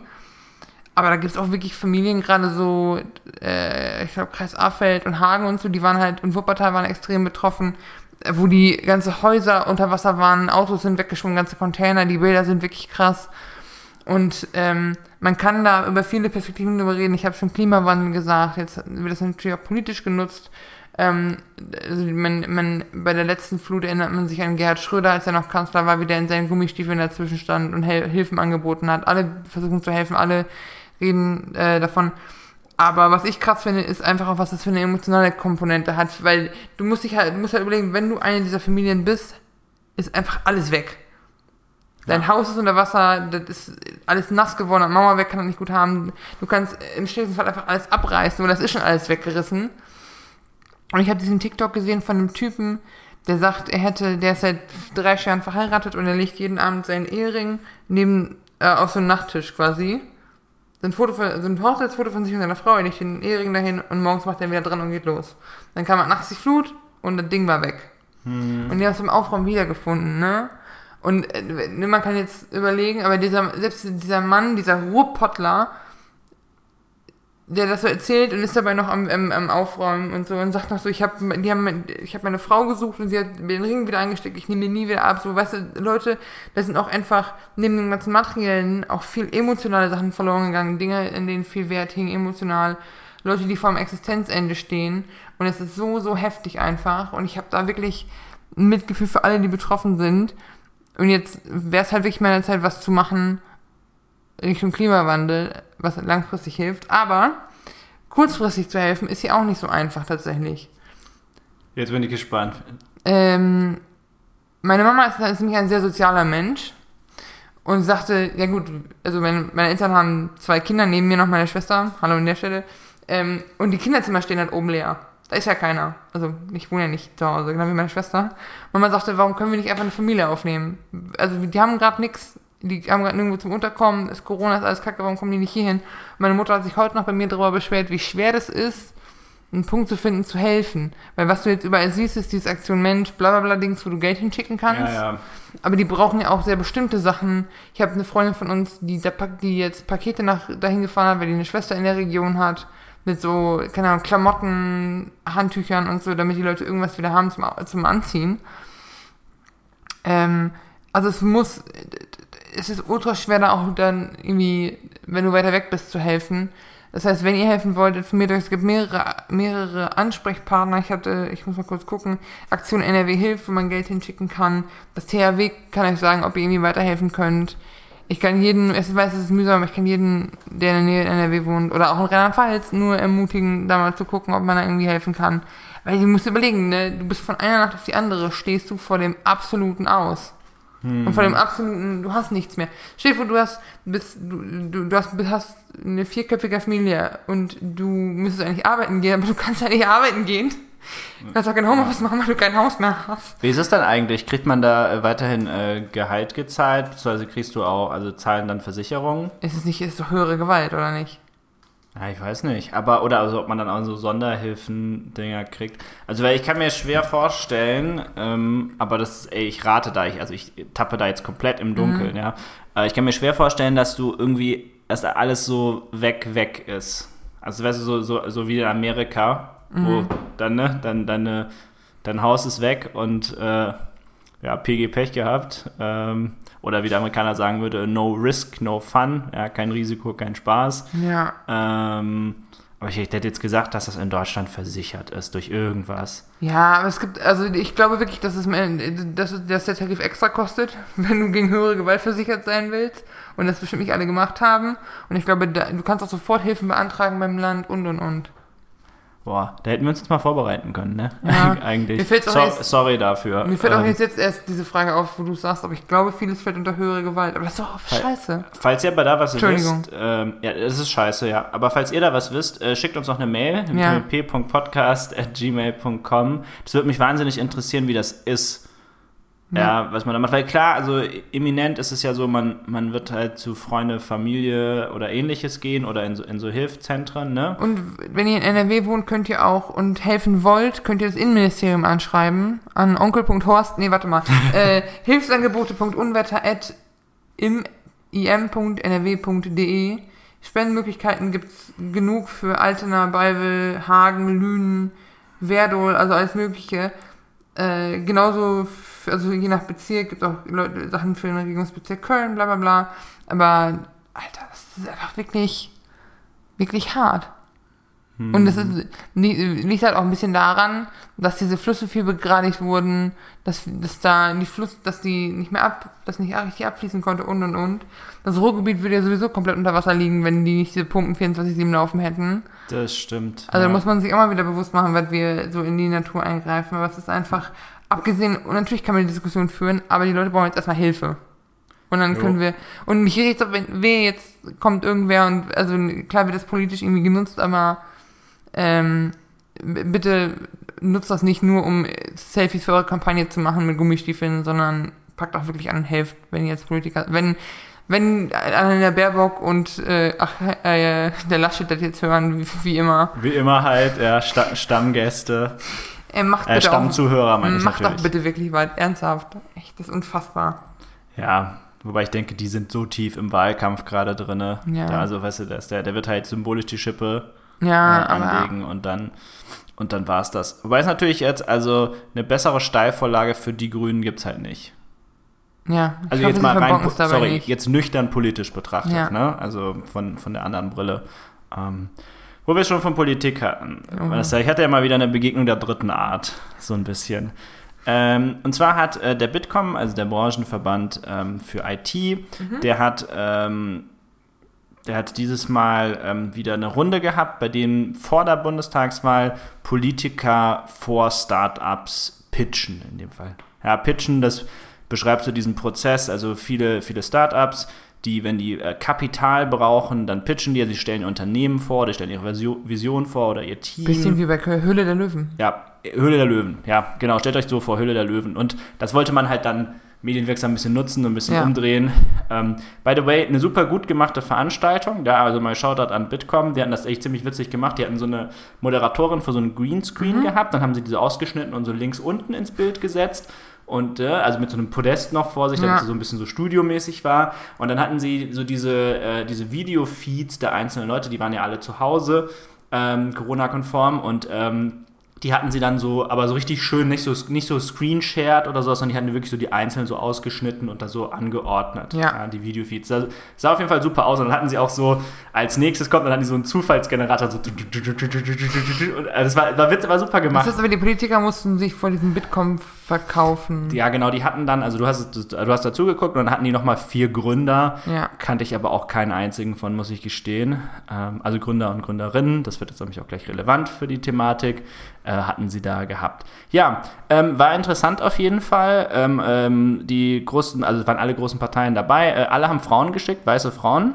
Aber da gibt's auch wirklich Familien, gerade so, äh, ich glaube Kreis Afeld und Hagen und so, die waren halt, und Wuppertal waren extrem betroffen, äh, wo die ganze Häuser unter Wasser waren, Autos sind weggeschwommen, ganze Container, die Bilder sind wirklich krass. Und ähm, man kann da über viele Perspektiven drüber reden. Ich habe schon Klimawandel gesagt, jetzt wird das natürlich auch politisch genutzt. Ähm, also man, man, bei der letzten Flut erinnert man sich an Gerhard Schröder, als er noch Kanzler war, wie der in seinen Gummistiefeln dazwischen stand und Hel Hilfen angeboten hat. Alle versuchen zu helfen, alle reden äh, davon. Aber was ich krass finde, ist einfach auch, was das für eine emotionale Komponente hat, weil du musst dich halt, du musst halt überlegen, wenn du eine dieser Familien bist, ist einfach alles weg. Dein Ja. Haus ist unter Wasser, das ist alles nass geworden, hat Mama weg, kann das nicht gut haben. Du kannst im schlimmsten Fall einfach alles abreißen, weil das ist schon alles weggerissen. Und ich habe diesen TikTok gesehen von einem Typen, der sagt, er hätte, der ist seit drei Jahren verheiratet und er legt jeden Abend seinen Ehering neben, äh, auf so einen Nachttisch quasi. So ein Foto von, so ein Hochzeitsfoto von sich und seiner Frau, er legt den Ehering dahin und morgens macht er ihn wieder dran und geht los. Dann kam nachts die Flut und das Ding war weg. Und die haben es im Aufräumen wiedergefunden, ne? Und äh, ne, man kann jetzt überlegen, aber dieser, selbst dieser Mann, dieser Ruhrpottler, der das so erzählt und ist dabei noch am, am, am Aufräumen und so und sagt noch so, ich habe die haben ich habe meine Frau gesucht und sie hat mir den Ring wieder eingesteckt, ich nehme den nie wieder ab. So, weißt du, Leute, da sind auch einfach neben dem ganzen Materiellen auch viel emotionale Sachen verloren gegangen, Dinge, in denen viel Wert hing, emotional. Leute, die vor dem Existenzende stehen und es ist so, so heftig einfach und ich habe da wirklich ein Mitgefühl für alle, die betroffen sind. Und jetzt wäre es halt wirklich meine Zeit, was zu machen Richtung Klimawandel, was langfristig hilft. Aber kurzfristig zu helfen, ist ja auch nicht so einfach tatsächlich. Jetzt bin ich gespannt. Ähm, meine Mama ist, ist nämlich ein sehr sozialer Mensch und sagte, ja gut, also meine, meine Eltern haben zwei Kinder, neben mir noch meine Schwester, hallo an der Stelle, ähm, und die Kinderzimmer stehen halt oben leer. Da ist ja keiner. Also ich wohne ja nicht zu Hause, genau wie meine Schwester. Mama sagte, warum können wir nicht einfach eine Familie aufnehmen? Also die haben gerade nichts, die haben gerade nirgendwo zum Unterkommen, ist Corona, ist alles kacke, warum kommen die nicht hierhin? Meine Mutter hat sich heute noch bei mir darüber beschwert, wie schwer das ist, einen Punkt zu finden, zu helfen. Weil was du jetzt überall siehst, ist diese Aktion Mensch, bla bla bla Dings, wo du Geld hinschicken kannst. Ja, ja. Aber die brauchen ja auch sehr bestimmte Sachen. Ich habe eine Freundin von uns, die, die jetzt Pakete nach dahin gefahren hat, weil die eine Schwester in der Region hat. Mit so, keine Ahnung, Klamotten, Handtüchern und so, damit die Leute irgendwas wieder haben zum, zum Anziehen. Ähm, also es muss, es ist ultra schwer da auch dann irgendwie, wenn du weiter weg bist, zu helfen. Das heißt, wenn ihr helfen wollt, informiert euch, es gibt mehrere, mehrere Ansprechpartner. Ich hatte, ich muss mal kurz gucken, Aktion NRW hilft, wo man Geld hinschicken kann. Das THW kann euch sagen, ob ihr irgendwie weiterhelfen könnt. Ich kann jeden, ich weiß, es ist mühsam, aber ich kann jeden, der in der Nähe in NRW wohnt oder auch in Rheinland-Pfalz nur ermutigen, da mal zu gucken, ob man da irgendwie helfen kann. Weil du musst überlegen, ne, du bist von einer Nacht auf die andere, stehst du vor dem absoluten Aus. Und vor dem absoluten, du hast nichts mehr. Stell dir vor, du hast, bist, du, du, du hast, hast eine vierköpfige Familie und du müsstest eigentlich arbeiten gehen, aber du kannst ja nicht arbeiten gehen. Du kannst auch kein Homeoffice machen, weil du kein Haus mehr hast. Wie ist es dann eigentlich? Kriegt man da äh, weiterhin äh, Gehalt gezahlt? Beziehungsweise kriegst du auch, also zahlen dann Versicherungen? Ist es nicht, ist doch höhere Gewalt, oder nicht? Ja, ich weiß nicht. Aber, oder also ob man dann auch so Sonderhilfen-Dinger kriegt. Also, weil ich kann mir schwer vorstellen, ähm, aber das, ey, ich rate da, ich, also ich tappe da jetzt komplett im Dunkeln, ja. Äh, ich kann mir schwer vorstellen, dass du irgendwie, dass da alles so weg, weg ist. Also, weißt du, so, so, so wie in Amerika, wo dann, ne, dann, dann, äh, dein Haus ist weg und, äh, ja, PG Pech gehabt. Ähm, oder wie der Amerikaner sagen würde, no risk, no fun. Ja, kein Risiko, kein Spaß. Ja. Ähm, aber ich hätte jetzt gesagt, dass das in Deutschland versichert ist durch irgendwas. Ja, aber es gibt, also ich glaube wirklich, dass es dass, dass der Tarif extra kostet, wenn du gegen höhere Gewalt versichert sein willst. Und das bestimmt nicht alle gemacht haben. Und ich glaube, da, du kannst auch sofort Hilfen beantragen beim Land und und und. Boah, da hätten wir uns jetzt mal vorbereiten können, ne? Ja. Eigentlich. Auch so, jetzt- sorry dafür. Mir fällt auch Ähm, jetzt, jetzt erst diese Frage auf, wo du sagst, aber ich glaube, vieles fällt unter höhere Gewalt. Aber das ist doch scheiße. Falls ihr aber da was wisst, ähm, ja, das ist scheiße, ja. Aber falls ihr da was wisst, äh, schickt uns noch eine Mail, Ja. p.podcast.gmail.com. Das würde mich wahnsinnig interessieren, wie das ist. Ja, was man da macht. Weil klar, also eminent ist es ja so, man, man wird halt zu Freunde, Familie oder ähnliches gehen oder in so, in so Hilfszentren, ne? Und wenn ihr in NRW wohnt, könnt ihr auch und helfen wollt, könnt ihr das Innenministerium anschreiben an onkel.horst, nee, warte mal, äh, hilfsangebote.unwetter at im im.nrw.de. Spendenmöglichkeiten gibt's genug für Altena, Balvel, Hagen, Lünen, Werdol, also alles Mögliche. Äh, genauso, also je nach Bezirk gibt auch Leute, Sachen für den Regierungsbezirk Köln, bla bla bla. Aber, Alter, das ist einfach wirklich, wirklich hart. Und das ist, li- liegt halt auch ein bisschen daran, dass diese Flüsse viel begradigt wurden, dass, dass da die Fluss, dass die nicht mehr ab, dass nicht richtig abfließen konnte und und und. Das Ruhrgebiet würde ja sowieso komplett unter Wasser liegen, wenn die nicht diese Pumpen 24-7 laufen hätten. Das stimmt. Also ja. da muss man sich mal wieder bewusst machen, was wir so in die Natur eingreifen. Aber es ist einfach, abgesehen, und natürlich kann man die Diskussion führen, aber die Leute brauchen jetzt erstmal Hilfe. Und dann Jo. können wir, und mich regt doch, wenn wer jetzt kommt irgendwer und, also klar wird das politisch irgendwie genutzt, aber ähm, bitte nutzt das nicht nur, um Selfies für eure Kampagne zu machen mit Gummistiefeln, sondern packt auch wirklich an und helft, wenn ihr jetzt Politiker, wenn, wenn der Baerbock und, äh, ach, äh, der Laschet das jetzt hören, wie, wie immer, Wie immer halt, ja, Sta Stammgäste, äh, macht äh, bitte Stammzuhörer meine ich macht doch bitte wirklich was, ernsthaft. Echt, das ist unfassbar. Ja, wobei ich denke, die sind so tief im Wahlkampf gerade drinne. Ja. Da, also, weißt du, das, der, der wird halt symbolisch die Schippe Ja, äh, aber, anlegen und dann und dann war es das. Wobei es natürlich jetzt, also eine bessere Steilvorlage für die Grünen gibt es halt nicht. ja, Also hoffe, jetzt mal rein, sorry, nicht. jetzt nüchtern politisch betrachtet, Ja. ne? Also von, von der anderen Brille. Ähm, wo wir schon von Politik hatten. Mhm. Ich hatte ja mal wieder eine Begegnung der dritten Art, so ein bisschen. Ähm, und zwar hat äh, der Bitkom, also der Branchenverband ähm, für IT, Mhm. der hat ähm, der hat dieses Mal ähm, wieder eine Runde gehabt, bei dem vor der Bundestagswahl Politiker vor Startups pitchen, in dem Fall. Ja, pitchen, das beschreibt so diesen Prozess, also viele, viele Startups, die, wenn die äh, Kapital brauchen, dann pitchen die, also sie stellen ihr Unternehmen vor, die stellen ihre Visio- Vision vor oder ihr Team. Bisschen wie bei Höhle der Löwen. Ja, Höhle der Löwen. Ja, genau. Stellt euch so vor, Höhle der Löwen. Und das wollte man halt dann medienwirksam ein bisschen nutzen und ein bisschen Ja. umdrehen. Ähm, by the way, eine super gut gemachte Veranstaltung. Da also mal Shoutout an Bitkom. Die hatten das echt ziemlich witzig gemacht. Die hatten so eine Moderatorin für so einen Greenscreen gehabt. Dann haben sie diese ausgeschnitten und so links unten ins Bild gesetzt. Und äh, also mit so einem Podest noch vor sich, damit Ja. es so ein bisschen so studiomäßig war. Und dann hatten sie so diese, äh, diese Video-Feeds der einzelnen Leute, die waren ja alle zu Hause, ähm, Corona-konform und ähm, die hatten sie dann so, aber so richtig schön, nicht so, nicht so screen-shared oder so, sondern die hatten wirklich so die einzelnen so ausgeschnitten und da so angeordnet, Ja. die Videofeeds. Das sah auf jeden Fall super aus und dann hatten sie auch so, als nächstes kommt, dann hatten die so einen Zufallsgenerator, so und also das war, war, witz, war super Das gemacht. heißt aber, die Politiker mussten sich vor diesem Bitkom verkaufen. Ja, genau, die hatten dann, also du hast, du hast dazu geguckt und dann hatten die nochmal vier Gründer. Ja. Kannte ich aber auch keinen einzigen von, muss ich gestehen. Ähm, also Gründer und Gründerinnen, das wird jetzt nämlich auch gleich relevant für die Thematik, äh, hatten sie da gehabt. Ja, ähm, war interessant auf jeden Fall. Ähm, die großen, also waren alle großen Parteien dabei. Äh, alle haben Frauen geschickt, weiße Frauen.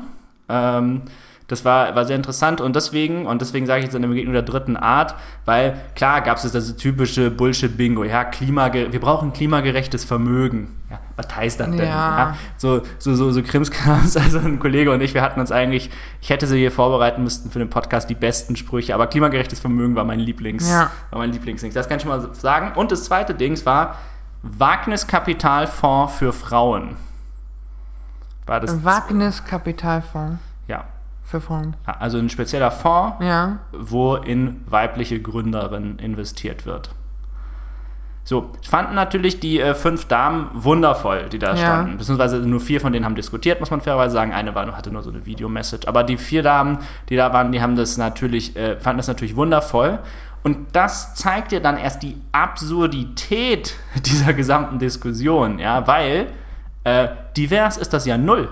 Das war, war sehr interessant und deswegen, und deswegen sage ich jetzt eine Begegnung der dritten Art, weil klar gab es das typische Bullshit-Bingo, ja, Klimage wir brauchen klimagerechtes Vermögen. Ja, was heißt das denn? Ja. so, so, so, so Krimskrams, also ein Kollege und ich, wir hatten uns eigentlich, ich hätte sie hier vorbereiten müssten für den Podcast, die besten Sprüche, aber klimagerechtes Vermögen war mein Lieblings, Ja. war mein Lieblingsding. Das kann ich schon mal sagen. Und das zweite Dings war Wagniskapitalfonds für Frauen. War das? Wagnis Kapitalfonds Ja. Für Frauen. Also ein spezieller Fonds, Ja. wo in weibliche Gründerinnen investiert wird. So, fanden natürlich die äh, fünf Damen wundervoll, die da Ja. standen. Beziehungsweise nur vier von denen haben diskutiert, muss man fairerweise sagen. Eine war, hatte nur so eine Videomessage. Aber die vier Damen, die da waren, die haben das natürlich, äh, fanden das natürlich wundervoll. Und das zeigt dir dann erst die Absurdität dieser gesamten Diskussion, ja, weil äh, divers ist das ja null.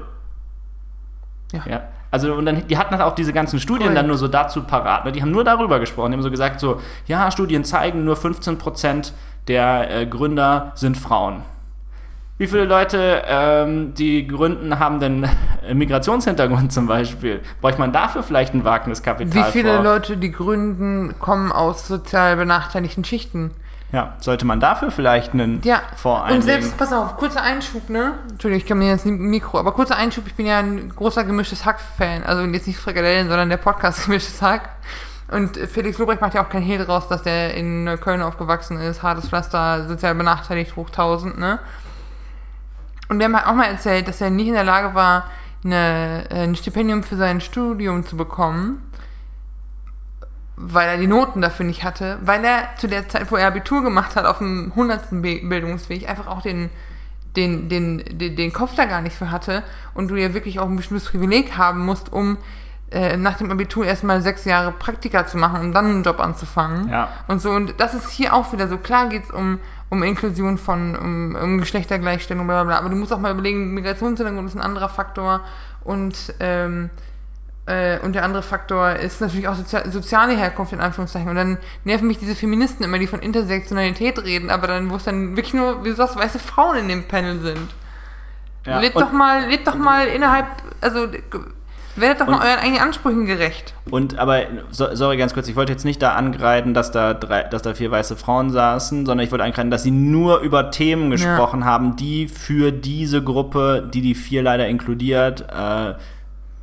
Ja. Ja. Also, und dann, die hatten halt auch diese ganzen Studien Korrekt. dann nur so dazu parat. Ne? Die haben nur darüber gesprochen. Die haben so gesagt, so, ja, Studien zeigen, nur 15% der äh, Gründer sind Frauen. Wie viele Leute, ähm, die gründen, haben denn Migrationshintergrund zum Beispiel? Bräuchte man dafür vielleicht ein Wagniskapital Wie viele vor? Leute, die gründen, kommen aus sozial benachteiligten Schichten? Ja, sollte man dafür vielleicht einen Ja, Fonds und selbst, pass auf, kurzer Einschub, ne? Entschuldigung, ich komme mir jetzt nicht Mikro, aber kurzer Einschub, ich bin ja ein großer gemischtes Hack-Fan. Also jetzt nicht Frikadellen, sondern der Podcast gemischtes Hack. Und Felix Lobrecht macht ja auch kein Hehl draus, dass der in Neukölln aufgewachsen ist, hartes Pflaster, sozial benachteiligt, hoch 1000, ne? Und der hat auch mal erzählt, dass er nicht in der Lage war, eine, ein Stipendium für sein Studium zu bekommen, weil er die Noten dafür nicht hatte, weil er zu der Zeit, wo er Abitur gemacht hat, auf dem 100. Be- Bildungsweg, einfach auch den, den, den, den, den Kopf da gar nicht für hatte und du ja wirklich auch ein bestimmtes Privileg haben musst, um äh, nach dem Abitur erstmal sechs Jahre Praktika zu machen, um dann einen Job anzufangen. Ja. Und so, und das ist hier auch wieder so. Klar geht's um, um Inklusion von, um, um Geschlechtergleichstellung, bla bla bla. Aber du musst auch mal überlegen, Migrationshintergrund ist ein anderer Faktor und, ähm, äh, und der andere Faktor ist natürlich auch sozia soziale Herkunft in Anführungszeichen. Und dann nerven mich diese Feministen immer, die von Intersektionalität reden, aber dann, wo es dann wirklich nur, wie du sagst, weiße Frauen in dem Panel sind. Ja, lebt doch mal, lebt doch mal innerhalb, also werdet doch Und- mal euren eigenen Ansprüchen gerecht. Und aber, so, sorry ganz kurz, ich wollte jetzt nicht da angreifen, dass da, drei, dass da vier weiße Frauen saßen, sondern ich wollte angreifen, dass sie nur über Themen gesprochen haben, die für diese Gruppe, die die vier leider inkludiert, äh,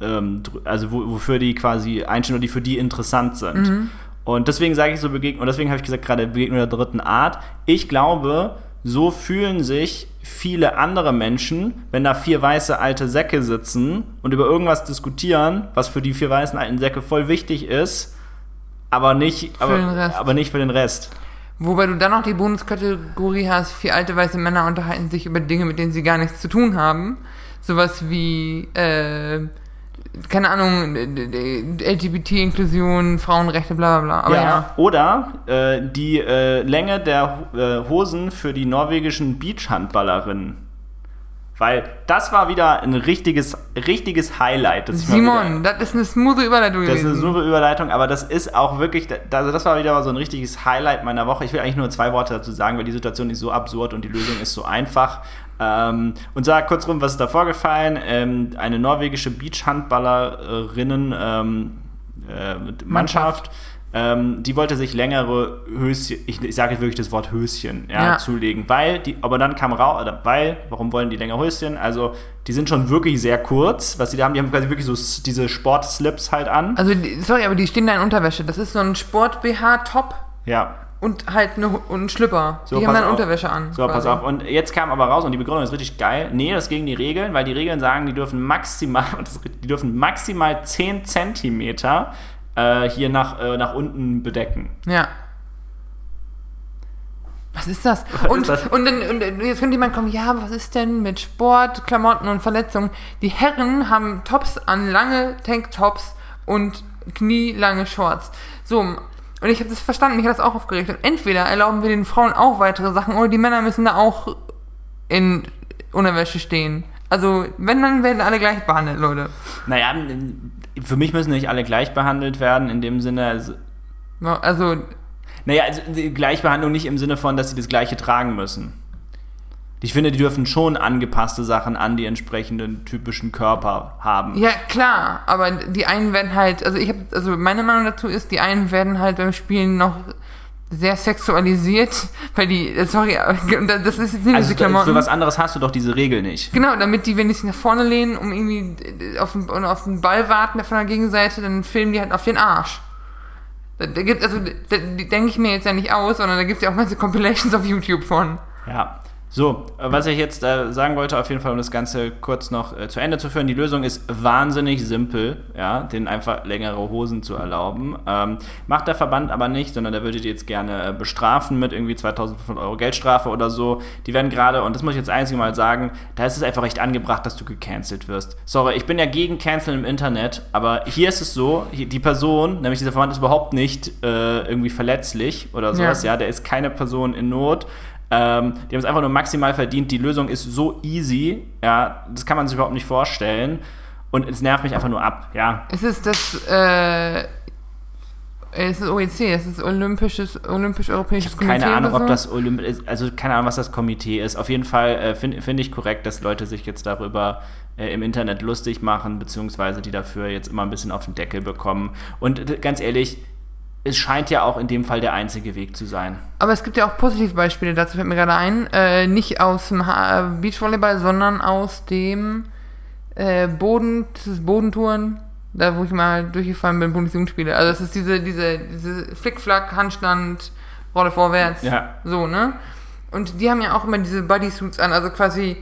ähm, also wo, wofür die quasi einstehen und die für die interessant sind. Und deswegen sage ich so Begegnung, und deswegen habe ich gesagt, gerade Begegnung der dritten Art. Ich glaube, so fühlen sich viele andere Menschen, wenn da vier weiße alte Säcke sitzen und über irgendwas diskutieren, was für die vier weißen alten Säcke voll wichtig ist, aber nicht, aber, den Rest. aber nicht für den Rest. Wobei du dann noch die Bonuskategorie hast, vier alte weiße Männer unterhalten sich über Dinge, mit denen sie gar nichts zu tun haben. Sowas wie, äh, keine Ahnung, LGBT-Inklusion, Frauenrechte, bla bla bla. Aber ja. Oder äh, die äh, Länge der äh, Hosen für die norwegischen Beachhandballerinnen. Weil das war wieder ein richtiges, richtiges Highlight. Das mal wieder- Simon, das ist eine smooth Überleitung Das ist eine super Überleitung, aber das ist auch wirklich, also das war wieder so ein richtiges Highlight meiner Woche. Ich will eigentlich nur zwei Worte dazu sagen, weil die Situation ist so absurd und die Lösung ist so einfach. Ähm, und sag kurz rum, was ist da vorgefallen? Ähm, eine norwegische Beachhandballerinnen ähm, äh, Mannschaft, ähm, die wollte sich längere Höschen, ich, ich sage jetzt wirklich das Wort Höschen, ja, Ja. zulegen, weil die, aber dann kam raus, oder weil, warum wollen die längere Höschen? Also die sind schon wirklich sehr kurz, was sie da haben, die haben quasi wirklich so diese Sportslips halt an. Also, sorry, aber die stehen da in Unterwäsche. Das ist so ein Sport-BH-Top Ja. und halt eine, und ein Schlüpper. So, die haben pass dann auf. Unterwäsche an. So, pass quasi. auf. Und jetzt kam aber raus und die Begründung ist richtig geil. Nee, das ist gegen die Regeln, weil die Regeln sagen, die dürfen maximal, die dürfen maximal 10 Zentimeter äh, hier nach, äh, nach unten bedecken. Ja. Was ist das? Was und, ist das? und dann und jetzt könnte jemand kommen, ja, was ist denn mit Sport, Klamotten und Verletzungen? Die Herren haben Tops an, lange Tanktops und knielange Shorts. So, und ich habe das verstanden, mich hat das auch aufgeregt. Und entweder erlauben wir den Frauen auch weitere Sachen oder die Männer müssen da auch in Unterwäsche stehen. Also, wenn, dann werden alle gleich behandelt, Leute. Naja, für mich müssen nicht alle gleich behandelt werden, in dem Sinne, also, Also, naja, also die Gleichbehandlung nicht im Sinne von, dass sie das Gleiche tragen müssen. Ich finde, die dürfen schon angepasste Sachen an die entsprechenden typischen Körper haben. Ja, klar, aber die einen werden halt, also ich habe, also meine Meinung dazu ist, die einen werden halt beim Spielen noch sehr sexualisiert, weil die, sorry, und das ist jetzt nicht Also diese Klamotten. für was anderes hast du doch diese Regel nicht. Genau, damit die, wenn die sich nach vorne lehnen, um irgendwie auf den, auf den Ball warten von der Gegenseite, dann filmen die halt auf den Arsch. Da, da gibt, also, da, die denke ich mir jetzt ja nicht aus, sondern da gibt es ja auch ganze Compilations auf YouTube von. Ja. So, äh, was ich jetzt äh, sagen wollte, auf jeden Fall, um das Ganze kurz noch äh, zu Ende zu führen, die Lösung ist wahnsinnig simpel, ja, denen einfach längere Hosen zu erlauben. Ähm, macht der Verband aber nicht, sondern der würde die jetzt gerne äh, bestrafen mit irgendwie 2500 Euro Geldstrafe oder so. Die werden gerade, und das muss ich jetzt einzig mal sagen, da ist es einfach recht angebracht, dass du gecancelt wirst. Sorry, ich bin ja gegen Cancel im Internet, aber hier ist es so, hier, die Person, nämlich dieser Verband ist überhaupt nicht äh, irgendwie verletzlich oder sowas, Ja. ja, der ist keine Person in Not. Ähm, die haben es einfach nur maximal verdient. Die Lösung ist so easy, ja, das kann man sich überhaupt nicht vorstellen. Und es nervt mich einfach nur ab, ja. Es ist das, äh, es ist OEC, es ist Olympisches, Olympisch-Europäisches Komitee. Keine Ahnung, oder ob so. das Olymp ist, also keine Ahnung, was das Komitee ist. Auf jeden Fall äh, finde find ich korrekt, dass Leute sich jetzt darüber äh, im Internet lustig machen, beziehungsweise die dafür jetzt immer ein bisschen auf den Deckel bekommen. Und ganz ehrlich, es scheint ja auch in dem Fall der einzige Weg zu sein. Aber es gibt ja auch Positivbeispiele, dazu fällt mir gerade ein. Äh, nicht aus dem ha Beachvolleyball, sondern aus dem äh, Boden, das ist Bodentouren, da wo ich mal durchgefallen bin, Bundesjugendspiele. Also es ist diese, diese, diese Flickflack, Handstand, Rolle vorwärts. Ja. So, ne? Und die haben ja auch immer diese Bodysuits an, also quasi,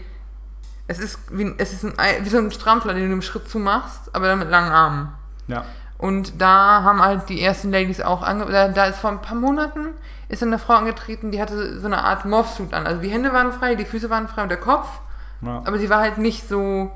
es ist wie, es ist ein, Ei- wie so ein Strampler, den du im Schritt zu machst, aber dann mit langen Armen. Ja. Und da haben halt die ersten Ladies auch ange... Da, da ist vor ein paar Monaten ist eine Frau angetreten, die hatte so eine Art Morphsuit an. Also die Hände waren frei, die Füße waren frei und der Kopf. ja. Aber sie war halt nicht so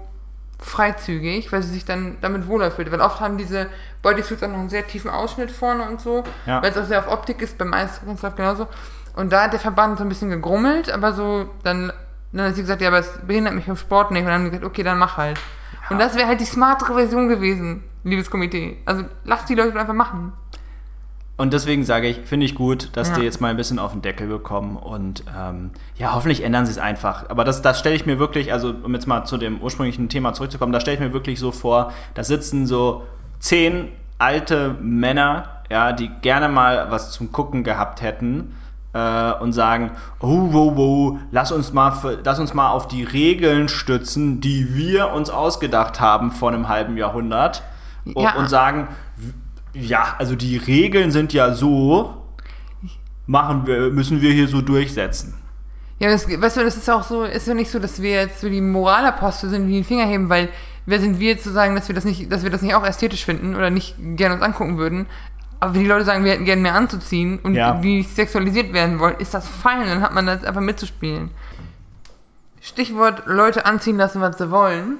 freizügig, weil sie sich dann damit wohler fühlte. Weil oft haben diese Bodysuits auch noch einen sehr tiefen Ausschnitt vorne und so. Ja. Weil es auch sehr auf Optik ist, beim Eiskunstlauf genauso. Und da hat der Verband so ein bisschen gegrummelt, aber so, dann, dann hat sie gesagt, ja, aber es behindert mich im Sport nicht. Und dann haben die gesagt, okay, dann mach halt. Und das wäre halt die smartere Version gewesen, liebes Komitee. Also lasst die Leute einfach machen. Und deswegen sage ich, finde ich gut, dass Ja. die jetzt mal ein bisschen auf den Deckel bekommen und ähm, ja, hoffentlich ändern sie es einfach. Aber das, das stelle ich mir wirklich, also um jetzt mal zu dem ursprünglichen Thema zurückzukommen, da stelle ich mir wirklich so vor, da sitzen so zehn alte Männer, ja, die gerne mal was zum Gucken gehabt hätten äh, und sagen, oh, wow, wow, lass uns, mal, für- lass uns mal auf die Regeln stützen, die wir uns ausgedacht haben vor einem halben Jahrhundert und, Ja. und sagen, ja, also die Regeln sind ja so, machen wir, müssen wir hier so durchsetzen. Ja, das, weißt du, das ist auch so, ist ja nicht so, dass wir jetzt so die Moralapostel sind, die den Finger heben, weil wer sind wir zu sagen, dass wir das nicht, dass wir das nicht auch ästhetisch finden oder nicht gerne uns angucken würden. Aber wenn die Leute sagen, wir hätten gerne mehr anzuziehen und Ja. die nicht sexualisiert werden wollen, ist das fein, dann hat man das einfach mitzuspielen. Stichwort Leute anziehen lassen, was sie wollen.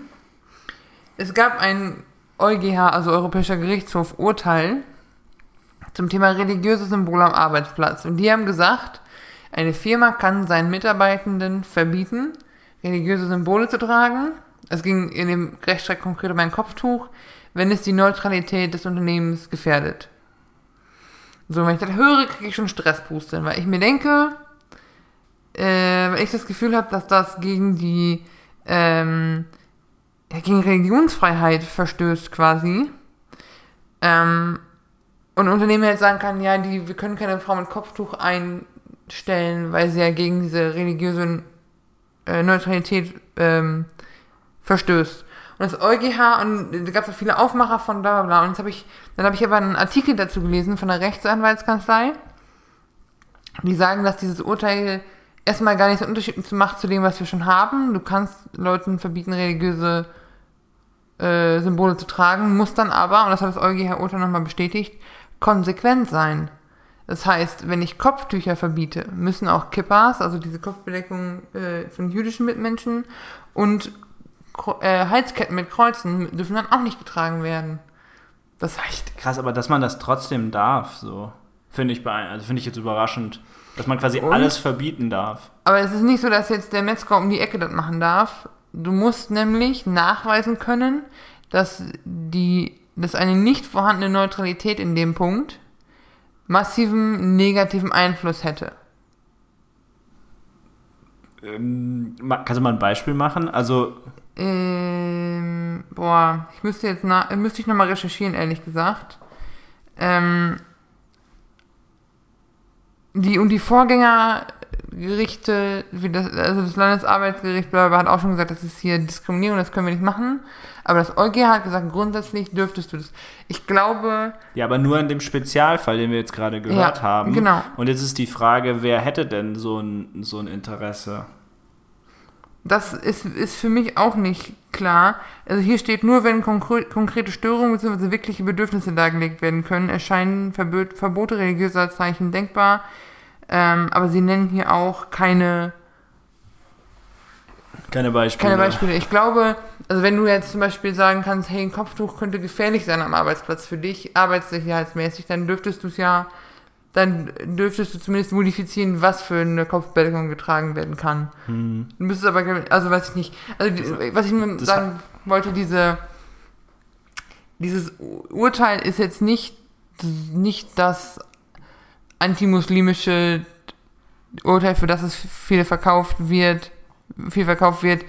Es gab ein EuGH, also Europäischer Gerichtshof, Urteil zum Thema religiöse Symbole am Arbeitsplatz. Und die haben gesagt, eine Firma kann seinen Mitarbeitenden verbieten, religiöse Symbole zu tragen. Es ging in dem Rechtsstreit konkret um ein Kopftuch, wenn es die Neutralität des Unternehmens gefährdet. So, wenn ich das höre, kriege ich schon Stresspusteln, weil ich mir denke, äh, weil ich das Gefühl habe, dass das gegen die ähm, ja, gegen Religionsfreiheit verstößt quasi. Ähm, und Unternehmen jetzt sagen kann, ja, die, wir können keine Frau mit Kopftuch einstellen, weil sie ja gegen diese religiöse äh, Neutralität ähm, verstößt. Und das EuGH, und da gab es auch viele Aufmacher von bla bla bla. Und jetzt hab ich, dann habe ich aber einen Artikel dazu gelesen von der Rechtsanwaltskanzlei, die sagen, dass dieses Urteil erstmal gar nichts so Unterschied macht zu dem, was wir schon haben. Du kannst Leuten verbieten, religiöse äh, Symbole zu tragen, muss dann aber, und das hat das EuGH-Urteil nochmal bestätigt, konsequent sein. Das heißt, wenn ich Kopftücher verbiete, müssen auch Kippas, also diese Kopfbedeckung äh, von jüdischen Mitmenschen, und äh, Halsketten mit Kreuzen dürfen dann auch nicht getragen werden. Das heißt, Krass, aber dass man das trotzdem darf, so finde ich also finde ich jetzt überraschend, dass man quasi Und? alles verbieten darf. Aber es ist nicht so, dass jetzt der Metzger um die Ecke das machen darf. Du musst nämlich nachweisen können, dass die, dass eine nicht vorhandene Neutralität in dem Punkt massiven negativen Einfluss hätte. Ähm, kannst du mal ein Beispiel machen? Also Ähm, boah, ich müsste jetzt nach, müsste ich nochmal recherchieren, ehrlich gesagt. Ähm, die und die Vorgängergerichte, wie das, also das Landesarbeitsgericht bla, hat auch schon gesagt, das ist hier Diskriminierung, das können wir nicht machen. Aber das EuGH hat gesagt, grundsätzlich dürftest du das. Ich glaube, Ja, aber nur in dem Spezialfall, den wir jetzt gerade gehört Ja, haben. genau. Und jetzt ist die Frage, wer hätte denn so ein, so ein Interesse? Das ist, ist für mich auch nicht klar. Also hier steht nur, wenn konkre konkrete Störungen bzw. wirkliche Bedürfnisse dargelegt werden können, erscheinen Verbot Verbote religiöser Zeichen denkbar. Ähm, aber sie nennen hier auch keine, Keine Beispiele. keine Beispiele. Ich glaube, also wenn du jetzt zum Beispiel sagen kannst, hey, ein Kopftuch könnte gefährlich sein am Arbeitsplatz für dich, arbeitssicherheitsmäßig, dann dürftest du es ja, dann dürftest du zumindest modifizieren, was für eine Kopfbedeckung getragen werden kann. Hm. Du müsstest aber, also weiß ich nicht. Also die, was ich nur das sagen wollte, diese, dieses Urteil ist jetzt nicht, nicht das antimuslimische Urteil, für das es viel verkauft wird, viel verkauft wird.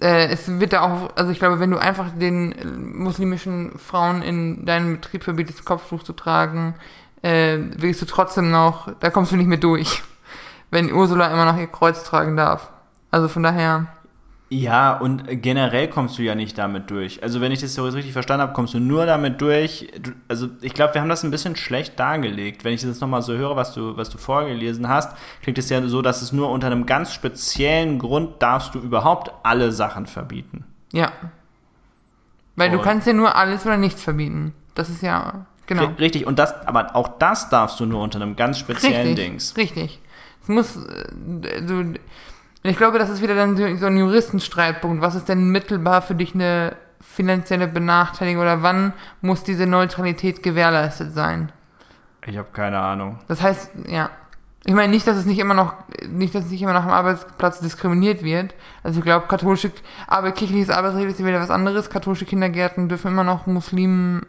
Äh, es wird da auch, also ich glaube, wenn du einfach den muslimischen Frauen in deinem Betrieb verbietest, Kopftuch zu tragen, äh, willst du trotzdem noch, da kommst du nicht mehr durch, wenn Ursula immer noch ihr Kreuz tragen darf. Also von daher. Ja, und generell kommst du ja nicht damit durch. Also wenn ich das so richtig verstanden habe, kommst du nur damit durch. Du, also ich glaube, wir haben das ein bisschen schlecht dargelegt. Wenn ich das jetzt nochmal so höre, was du, was du vorgelesen hast, klingt es ja so, dass es nur unter einem ganz speziellen Grund darfst du überhaupt alle Sachen verbieten. Ja. Weil und du kannst ja nur alles oder nichts verbieten. Das ist ja, genau. Richtig, und das, aber auch das darfst du nur unter einem ganz speziellen richtig, Dings. Richtig. Es muss, äh, du, ich glaube, das ist wieder dann so ein Juristenstreitpunkt. Was ist denn mittelbar für dich eine finanzielle Benachteiligung oder wann muss diese Neutralität gewährleistet sein? Ich habe keine Ahnung. Das heißt, ja. Ich meine nicht, dass es nicht immer noch, nicht, dass es nicht immer noch am Arbeitsplatz diskriminiert wird. Also ich glaube, katholische, aber kirchliches Arbeitsrecht ist wieder was anderes. Katholische Kindergärten dürfen immer noch Muslimen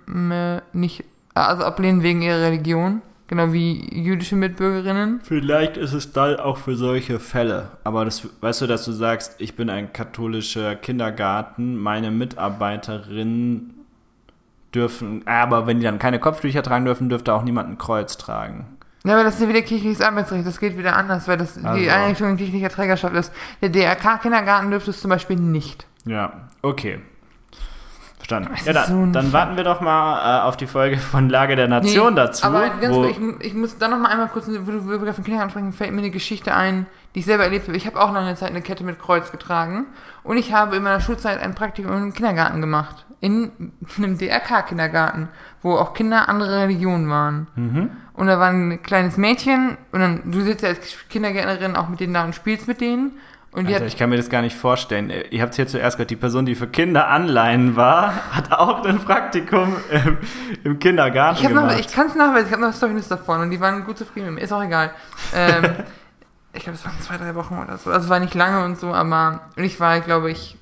nicht, also ablehnen wegen ihrer Religion. Genau wie jüdische Mitbürgerinnen. Vielleicht ist es da auch für solche Fälle. Aber das, weißt du, dass du sagst, ich bin ein katholischer Kindergarten, meine Mitarbeiterinnen dürfen, aber wenn die dann keine Kopftücher tragen dürfen, dürfte auch niemand ein Kreuz tragen. Ja, aber das ist ja wieder kirchliches Arbeitsrecht, das geht wieder anders, weil das also. die Einrichtung in kirchlicher Trägerschaft ist. Der DRK-Kindergarten dürfte es zum Beispiel nicht. Ja, okay. Verstanden. Ja, dann, so dann warten wir doch mal äh, auf die Folge von Lage der Nation nee, dazu. Aber ganz kurz, ich, ich, muss dann noch mal einmal kurz, wo du über von Kindern ansprechen, fällt mir eine Geschichte ein, die ich selber erlebt habe. Ich habe auch lange Zeit eine Kette mit Kreuz getragen und ich habe in meiner Schulzeit ein Praktikum im Kindergarten gemacht. In einem DRK-Kindergarten, wo auch Kinder anderer Religionen waren. Mhm. Und da war ein kleines Mädchen und dann, du sitzt ja als Kindergärtnerin auch mit denen da und spielst mit denen. Und also ich kann mir das gar nicht vorstellen. Ihr habt hier zuerst gehört, die Person, die für Kinder Anleihen war, hat auch ein Praktikum im, im Kindergarten ich gemacht. Noch, ich kann es nachweisen, ich habe noch Storys davon und die waren gut zufrieden mit mir. Ist auch egal. Ähm, ich glaube, es waren zwei, drei Wochen oder so. Also es war nicht lange und so, aber und ich war, glaube ich,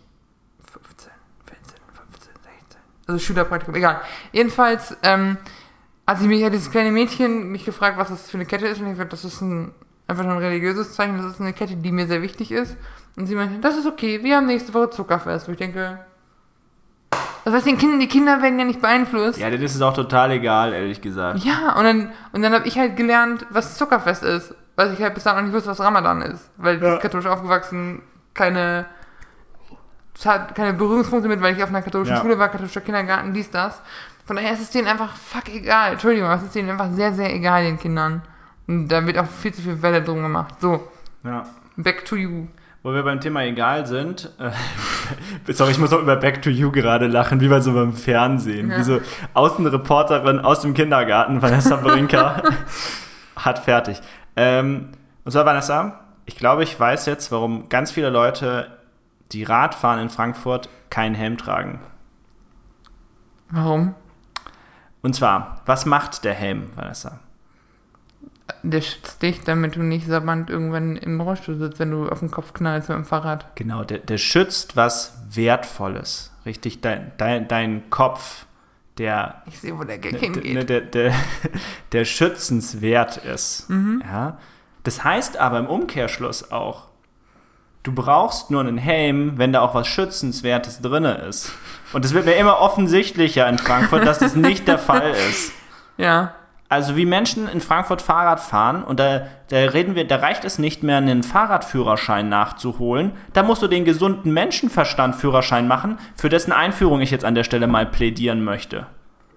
15, 14, 15, 16. Also Schülerpraktikum, egal. Jedenfalls, ähm, als ich mich hat dieses kleine Mädchen mich gefragt, was das für eine Kette ist, und ich gesagt, das ist ein einfach nur ein religiöses Zeichen, das ist eine Kette, die mir sehr wichtig ist. Und sie meinte, das ist okay, wir haben nächste Woche Zuckerfest. Wo ich denke, das heißt, den Kindern, die Kinder werden ja nicht beeinflusst. Ja, das ist auch total egal, ehrlich gesagt. Ja, und dann, und dann habe ich halt gelernt, was Zuckerfest ist. Weil ich halt bis dahin noch nicht wusste, was Ramadan ist. Weil ja. katholisch aufgewachsen, keine, keine Berührungspunkte mit, weil ich auf einer katholischen ja. Schule war, katholischer Kindergarten, dies, das. Von daher ist es denen einfach fuck egal. Entschuldigung, es ist denen einfach sehr, sehr egal, den Kindern. Und da wird auch viel zu viel Welle drum gemacht. So. Ja. Back to you. Wo wir beim Thema egal sind, äh, sorry, ich muss auch über Back to You gerade lachen, wie bei so beim Fernsehen. Ja. Wie so Außenreporterin aus dem Kindergarten, Vanessa Brinker, hat fertig. Ähm, und zwar, Vanessa, ich glaube, ich weiß jetzt, warum ganz viele Leute, die Rad fahren in Frankfurt, keinen Helm tragen. Warum? Und zwar, was macht der Helm, Vanessa? Der schützt dich, damit du nicht sabbernd irgendwann im Rollstuhl sitzt, wenn du auf den Kopf knallst mit dem Fahrrad. Genau, der, der schützt was Wertvolles. Richtig, dein, dein, dein Kopf, der. Ich sehe, wo der Gag hingeht. Ne, der, der, der schützenswert ist. Mhm. Ja? Das heißt aber im Umkehrschluss auch, du brauchst nur einen Helm, wenn da auch was Schützenswertes drin ist. Und es wird mir immer offensichtlicher in Frankfurt, dass das nicht der Fall ist. Ja. Also wie Menschen in Frankfurt Fahrrad fahren und da, da reden wir, da reicht es nicht mehr, einen Fahrradführerschein nachzuholen. Da musst du den gesunden Menschenverstand-Führerschein machen, für dessen Einführung ich jetzt an der Stelle mal plädieren möchte.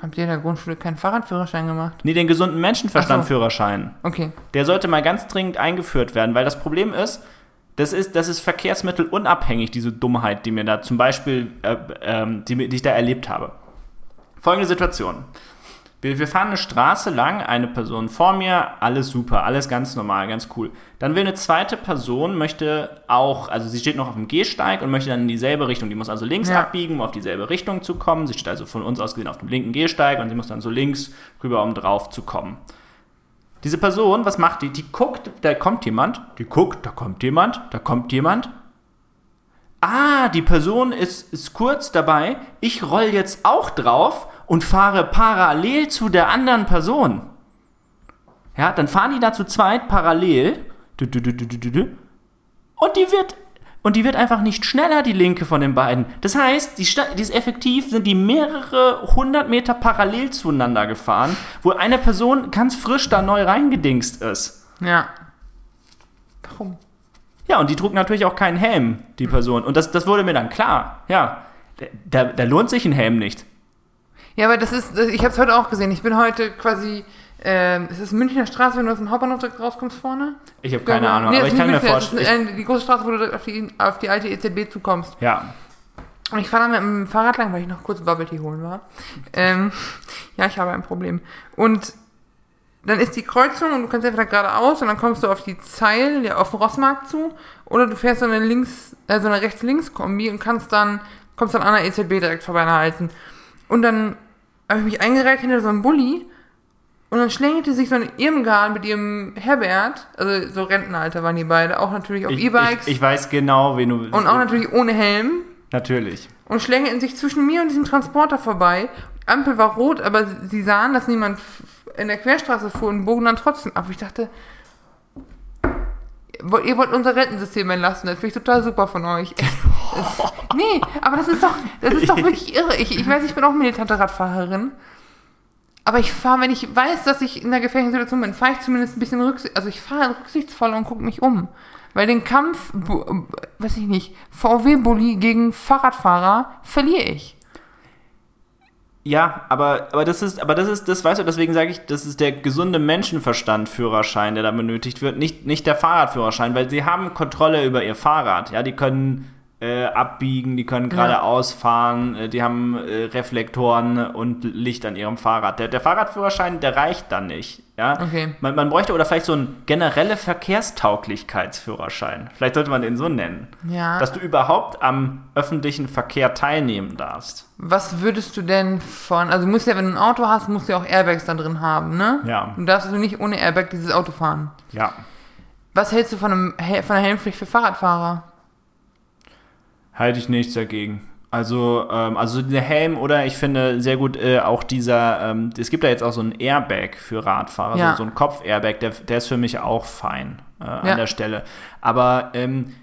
Habt ihr in der Grundschule keinen Fahrradführerschein gemacht? Nee, den gesunden Menschenverstand-Führerschein. So. Okay. Der sollte mal ganz dringend eingeführt werden, weil das Problem ist, das ist, das ist verkehrsmittelunabhängig, diese Dummheit, die mir da zum Beispiel, äh, äh, die, die ich da erlebt habe. Folgende Situation. Wir, wir fahren eine Straße lang, eine Person vor mir, alles super, alles ganz normal, ganz cool. Dann will eine zweite Person, möchte auch, also sie steht noch auf dem Gehsteig und möchte dann in dieselbe Richtung. Die muss also links ja. abbiegen, um auf dieselbe Richtung zu kommen. Sie steht also von uns aus gesehen auf dem linken Gehsteig und sie muss dann so links rüber, um drauf zu kommen. Diese Person, was macht die? Die guckt, da kommt jemand, die guckt, da kommt jemand, da kommt jemand. Ah, die Person ist, ist kurz dabei, ich roll jetzt auch drauf und fahre parallel zu der anderen Person. Ja, dann fahren die da zu zweit parallel. Und die wird Und die wird einfach nicht schneller, die linke von den beiden. Das heißt, die, die ist effektiv, sind die mehrere hundert Meter parallel zueinander gefahren, wo eine Person ganz frisch da neu reingedingst ist. Ja. Warum? Ja, und die trug natürlich auch keinen Helm, die Person. Und das, das wurde mir dann klar. Ja, da, da lohnt sich ein Helm nicht. Ja, aber das ist, ich habe es heute auch gesehen. Ich bin heute quasi, ähm, es ist Münchner Straße, wenn du aus dem Hauptbahnhof direkt rauskommst vorne. Ich habe keine Ahnung, nee, aber ich kann mir Münchner, das vorstellen. äh, die große Straße, wo du direkt auf die, auf die alte EZB zukommst. Ja, Und ich fahre dann mit dem Fahrrad lang, weil ich noch kurz Bubble Tea holen war. Ähm, ja, ich habe ein Problem. Und dann ist die Kreuzung und du kannst entweder geradeaus und dann kommst du auf die Zeil, ja, auf den Rossmarkt zu, oder du fährst so eine links, äh, so eine rechts-links-Kombi und kannst dann, kommst dann an der EZB direkt vorbeihalten. Und dann habe ich mich eingereiht hinter so einem Bulli und dann schlängelte sich so ein Irmgard mit ihrem Herbert, also so Rentenalter waren die beide, auch natürlich auf E-Bikes ich, ich weiß genau, wen du. und auch natürlich ohne Helm Natürlich. und schlängelten sich zwischen mir und diesem Transporter vorbei. Die Ampel war rot, aber sie sahen, dass niemand in der Querstraße fuhr und bogen dann trotzdem ab. Ich dachte, ihr wollt unser Rentensystem entlasten, das finde ich total super von euch. Das, nee, aber das ist doch, das ist doch wirklich irre. Ich, ich weiß, ich bin auch militante Radfahrerin. Aber ich fahre, wenn ich weiß, dass ich in einer gefährlichen Situation bin, fahre ich zumindest ein bisschen rücksichts, also ich fahre rücksichtsvoll und gucke mich um. Weil den Kampf, bu- weiß ich nicht, VW-Bully gegen Fahrradfahrer verliere ich. Ja, aber, aber das ist, aber das ist, das weißt du, deswegen sage ich, das ist der gesunde Menschenverstand-Führerschein, der da benötigt wird, nicht, nicht der Fahrradführerschein, weil sie haben Kontrolle über ihr Fahrrad. Ja, die können äh, abbiegen, die können geradeaus fahren, äh, die haben äh, Reflektoren und Licht an ihrem Fahrrad. Der, der Fahrradführerschein, der reicht dann nicht. Ja? Okay. Man, man bräuchte oder vielleicht so einen generelle Verkehrstauglichkeitsführerschein. Vielleicht sollte man den so nennen. Ja. Dass du überhaupt am öffentlichen Verkehr teilnehmen darfst. Was würdest du denn von, also du musst ja, wenn du ein Auto hast, musst du ja auch Airbags da drin haben, ne? Ja. Du darfst also nicht ohne Airbag dieses Auto fahren. Ja. Was hältst du von, einem, von einer Helmpflicht für Fahrradfahrer? Halte ich nichts dagegen. Also, ähm, also der Helm oder ich finde sehr gut äh, auch dieser, ähm, es gibt da jetzt auch so ein Airbag für Radfahrer, Ja. so, so ein Kopf-Airbag, der, der ist für mich auch fein äh, an Ja. der Stelle. Aber ähm,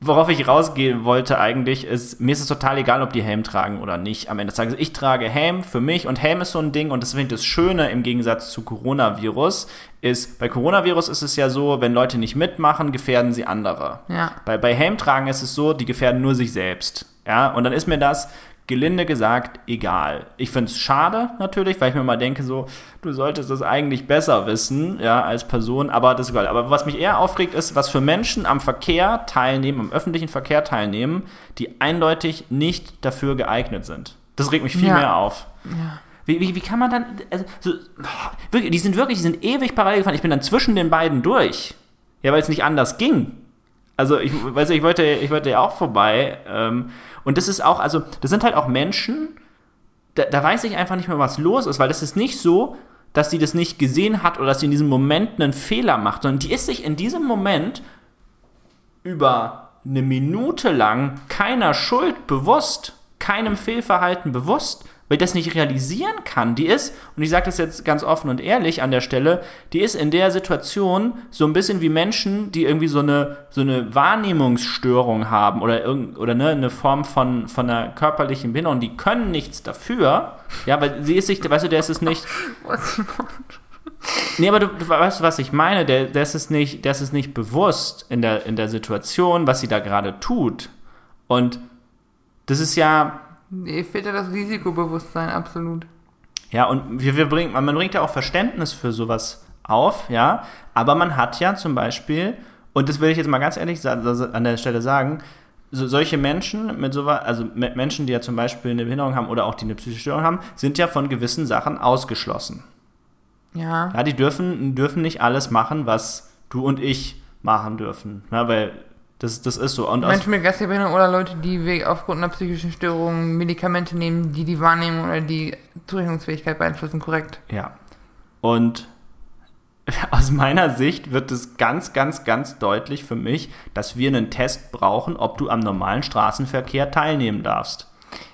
worauf ich rausgehen wollte eigentlich, ist, mir ist es total egal, ob die Helm tragen oder nicht am Ende des Tages. Ich trage Helm für mich und Helm ist so ein Ding und das finde ich das Schöne im Gegensatz zu Coronavirus, ist, bei Coronavirus ist es ja so, wenn Leute nicht mitmachen, gefährden sie andere. Ja. Bei, bei Helmtragen ist es so, die gefährden nur sich selbst. Ja, und dann ist mir das gelinde gesagt egal. Ich finde es schade natürlich, weil ich mir mal denke, so, du solltest das eigentlich besser wissen, ja, als Person, aber das ist egal. Aber was mich eher aufregt, ist, was für Menschen am Verkehr teilnehmen, am öffentlichen Verkehr teilnehmen, die eindeutig nicht dafür geeignet sind. Das regt mich viel Ja. mehr auf. Ja. Wie, wie, wie kann man dann, also, so, wirklich, die sind wirklich, die sind ewig parallel gefahren. Ich bin dann zwischen den beiden durch. Ja, weil es nicht anders ging. Also, ich, weiß, ich wollte, ich wollte ja auch vorbei. Ähm, und das ist auch, also, das sind halt auch Menschen, da, da weiß ich einfach nicht mehr, was los ist, weil das ist nicht so, dass sie das nicht gesehen hat oder dass sie in diesem Moment einen Fehler macht, sondern die ist sich in diesem Moment über eine Minute lang keiner Schuld bewusst, keinem Fehlverhalten bewusst, weil die das nicht realisieren kann. Die ist, und ich sage das jetzt ganz offen und ehrlich an der Stelle, die ist in der Situation so ein bisschen wie Menschen, die irgendwie so eine, so eine Wahrnehmungsstörung haben oder, irgend, oder ne, eine Form von, von einer körperlichen Behinderung. Die können nichts dafür, ja, weil sie ist sich, weißt du, der ist es nicht? Nee, aber du, du weißt, was ich meine. Der, der, ist es nicht, der ist es nicht bewusst in der, in der Situation, was sie da gerade tut. Und das ist ja, Nee, fehlt ja das Risikobewusstsein, absolut. ja, und wir, wir bringen, man bringt ja auch Verständnis für sowas auf, ja. Aber man hat ja zum Beispiel, und das will ich jetzt mal ganz ehrlich an der Stelle sagen, so, solche Menschen mit sowas, also mit Menschen, die ja zum Beispiel eine Behinderung haben oder auch die eine psychische Störung haben, sind ja von gewissen Sachen ausgeschlossen. Ja. Ja, die dürfen, dürfen nicht alles machen, was du und ich machen dürfen. Ja, weil das, das ist so. Und Menschen mit geistiger Behinderung oder Leute, die aufgrund einer psychischen Störung Medikamente nehmen, die die Wahrnehmung oder die Zurechnungsfähigkeit beeinflussen, korrekt. ja. Und aus meiner Sicht wird es ganz, ganz, ganz deutlich für mich, dass wir einen Test brauchen, ob du am normalen Straßenverkehr teilnehmen darfst.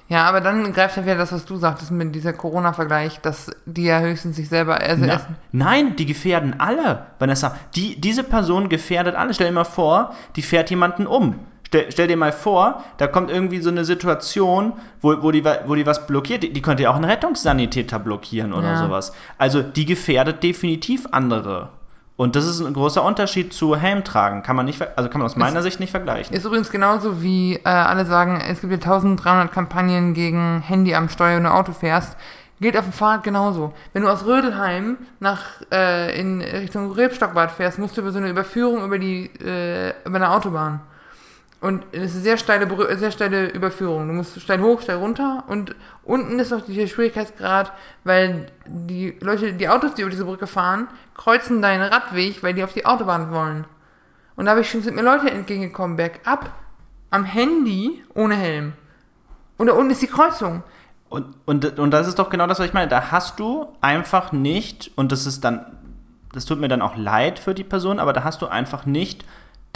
Ja, aber dann greift ja wieder das, was du sagtest mit dieser Corona-Vergleich, dass die ja höchstens sich selber also Na, essen. nein, die gefährden alle, Vanessa. Die, diese Person gefährdet alle. Stell dir mal vor, die fährt jemanden um. Stell, stell dir mal vor, da kommt irgendwie so eine Situation, wo, wo, die, wo die was blockiert. Die, die könnte ja auch einen Rettungssanitäter blockieren oder Ja. sowas. Also die gefährdet definitiv andere. Und das ist ein großer Unterschied zu Helm tragen. Kann man nicht, ver- also kann man aus meiner Sicht nicht vergleichen. Ist übrigens genauso wie äh, alle sagen, es gibt ja 1300 Kampagnen gegen Handy am Steuer, wenn du Auto fährst. Gilt auf dem Fahrrad genauso. Wenn du aus Rödelheim nach äh, in Richtung Rebstockbad fährst, musst du über so eine Überführung über die äh, über eine Autobahn. Und es ist eine sehr steile, sehr steile Überführung. Du musst steil hoch, steil runter und unten ist noch der Schwierigkeitsgrad, weil die Leute, die Autos, die über diese Brücke fahren, kreuzen deinen Radweg, weil die auf die Autobahn wollen. Und da habe ich schon, sind mir Leute entgegengekommen, bergab, am Handy, ohne Helm. Und da unten ist die Kreuzung. Und, und, und das ist doch genau das, was ich meine. Da hast du einfach nicht, und das ist dann, das tut mir dann auch leid für die Person, aber da hast du einfach nicht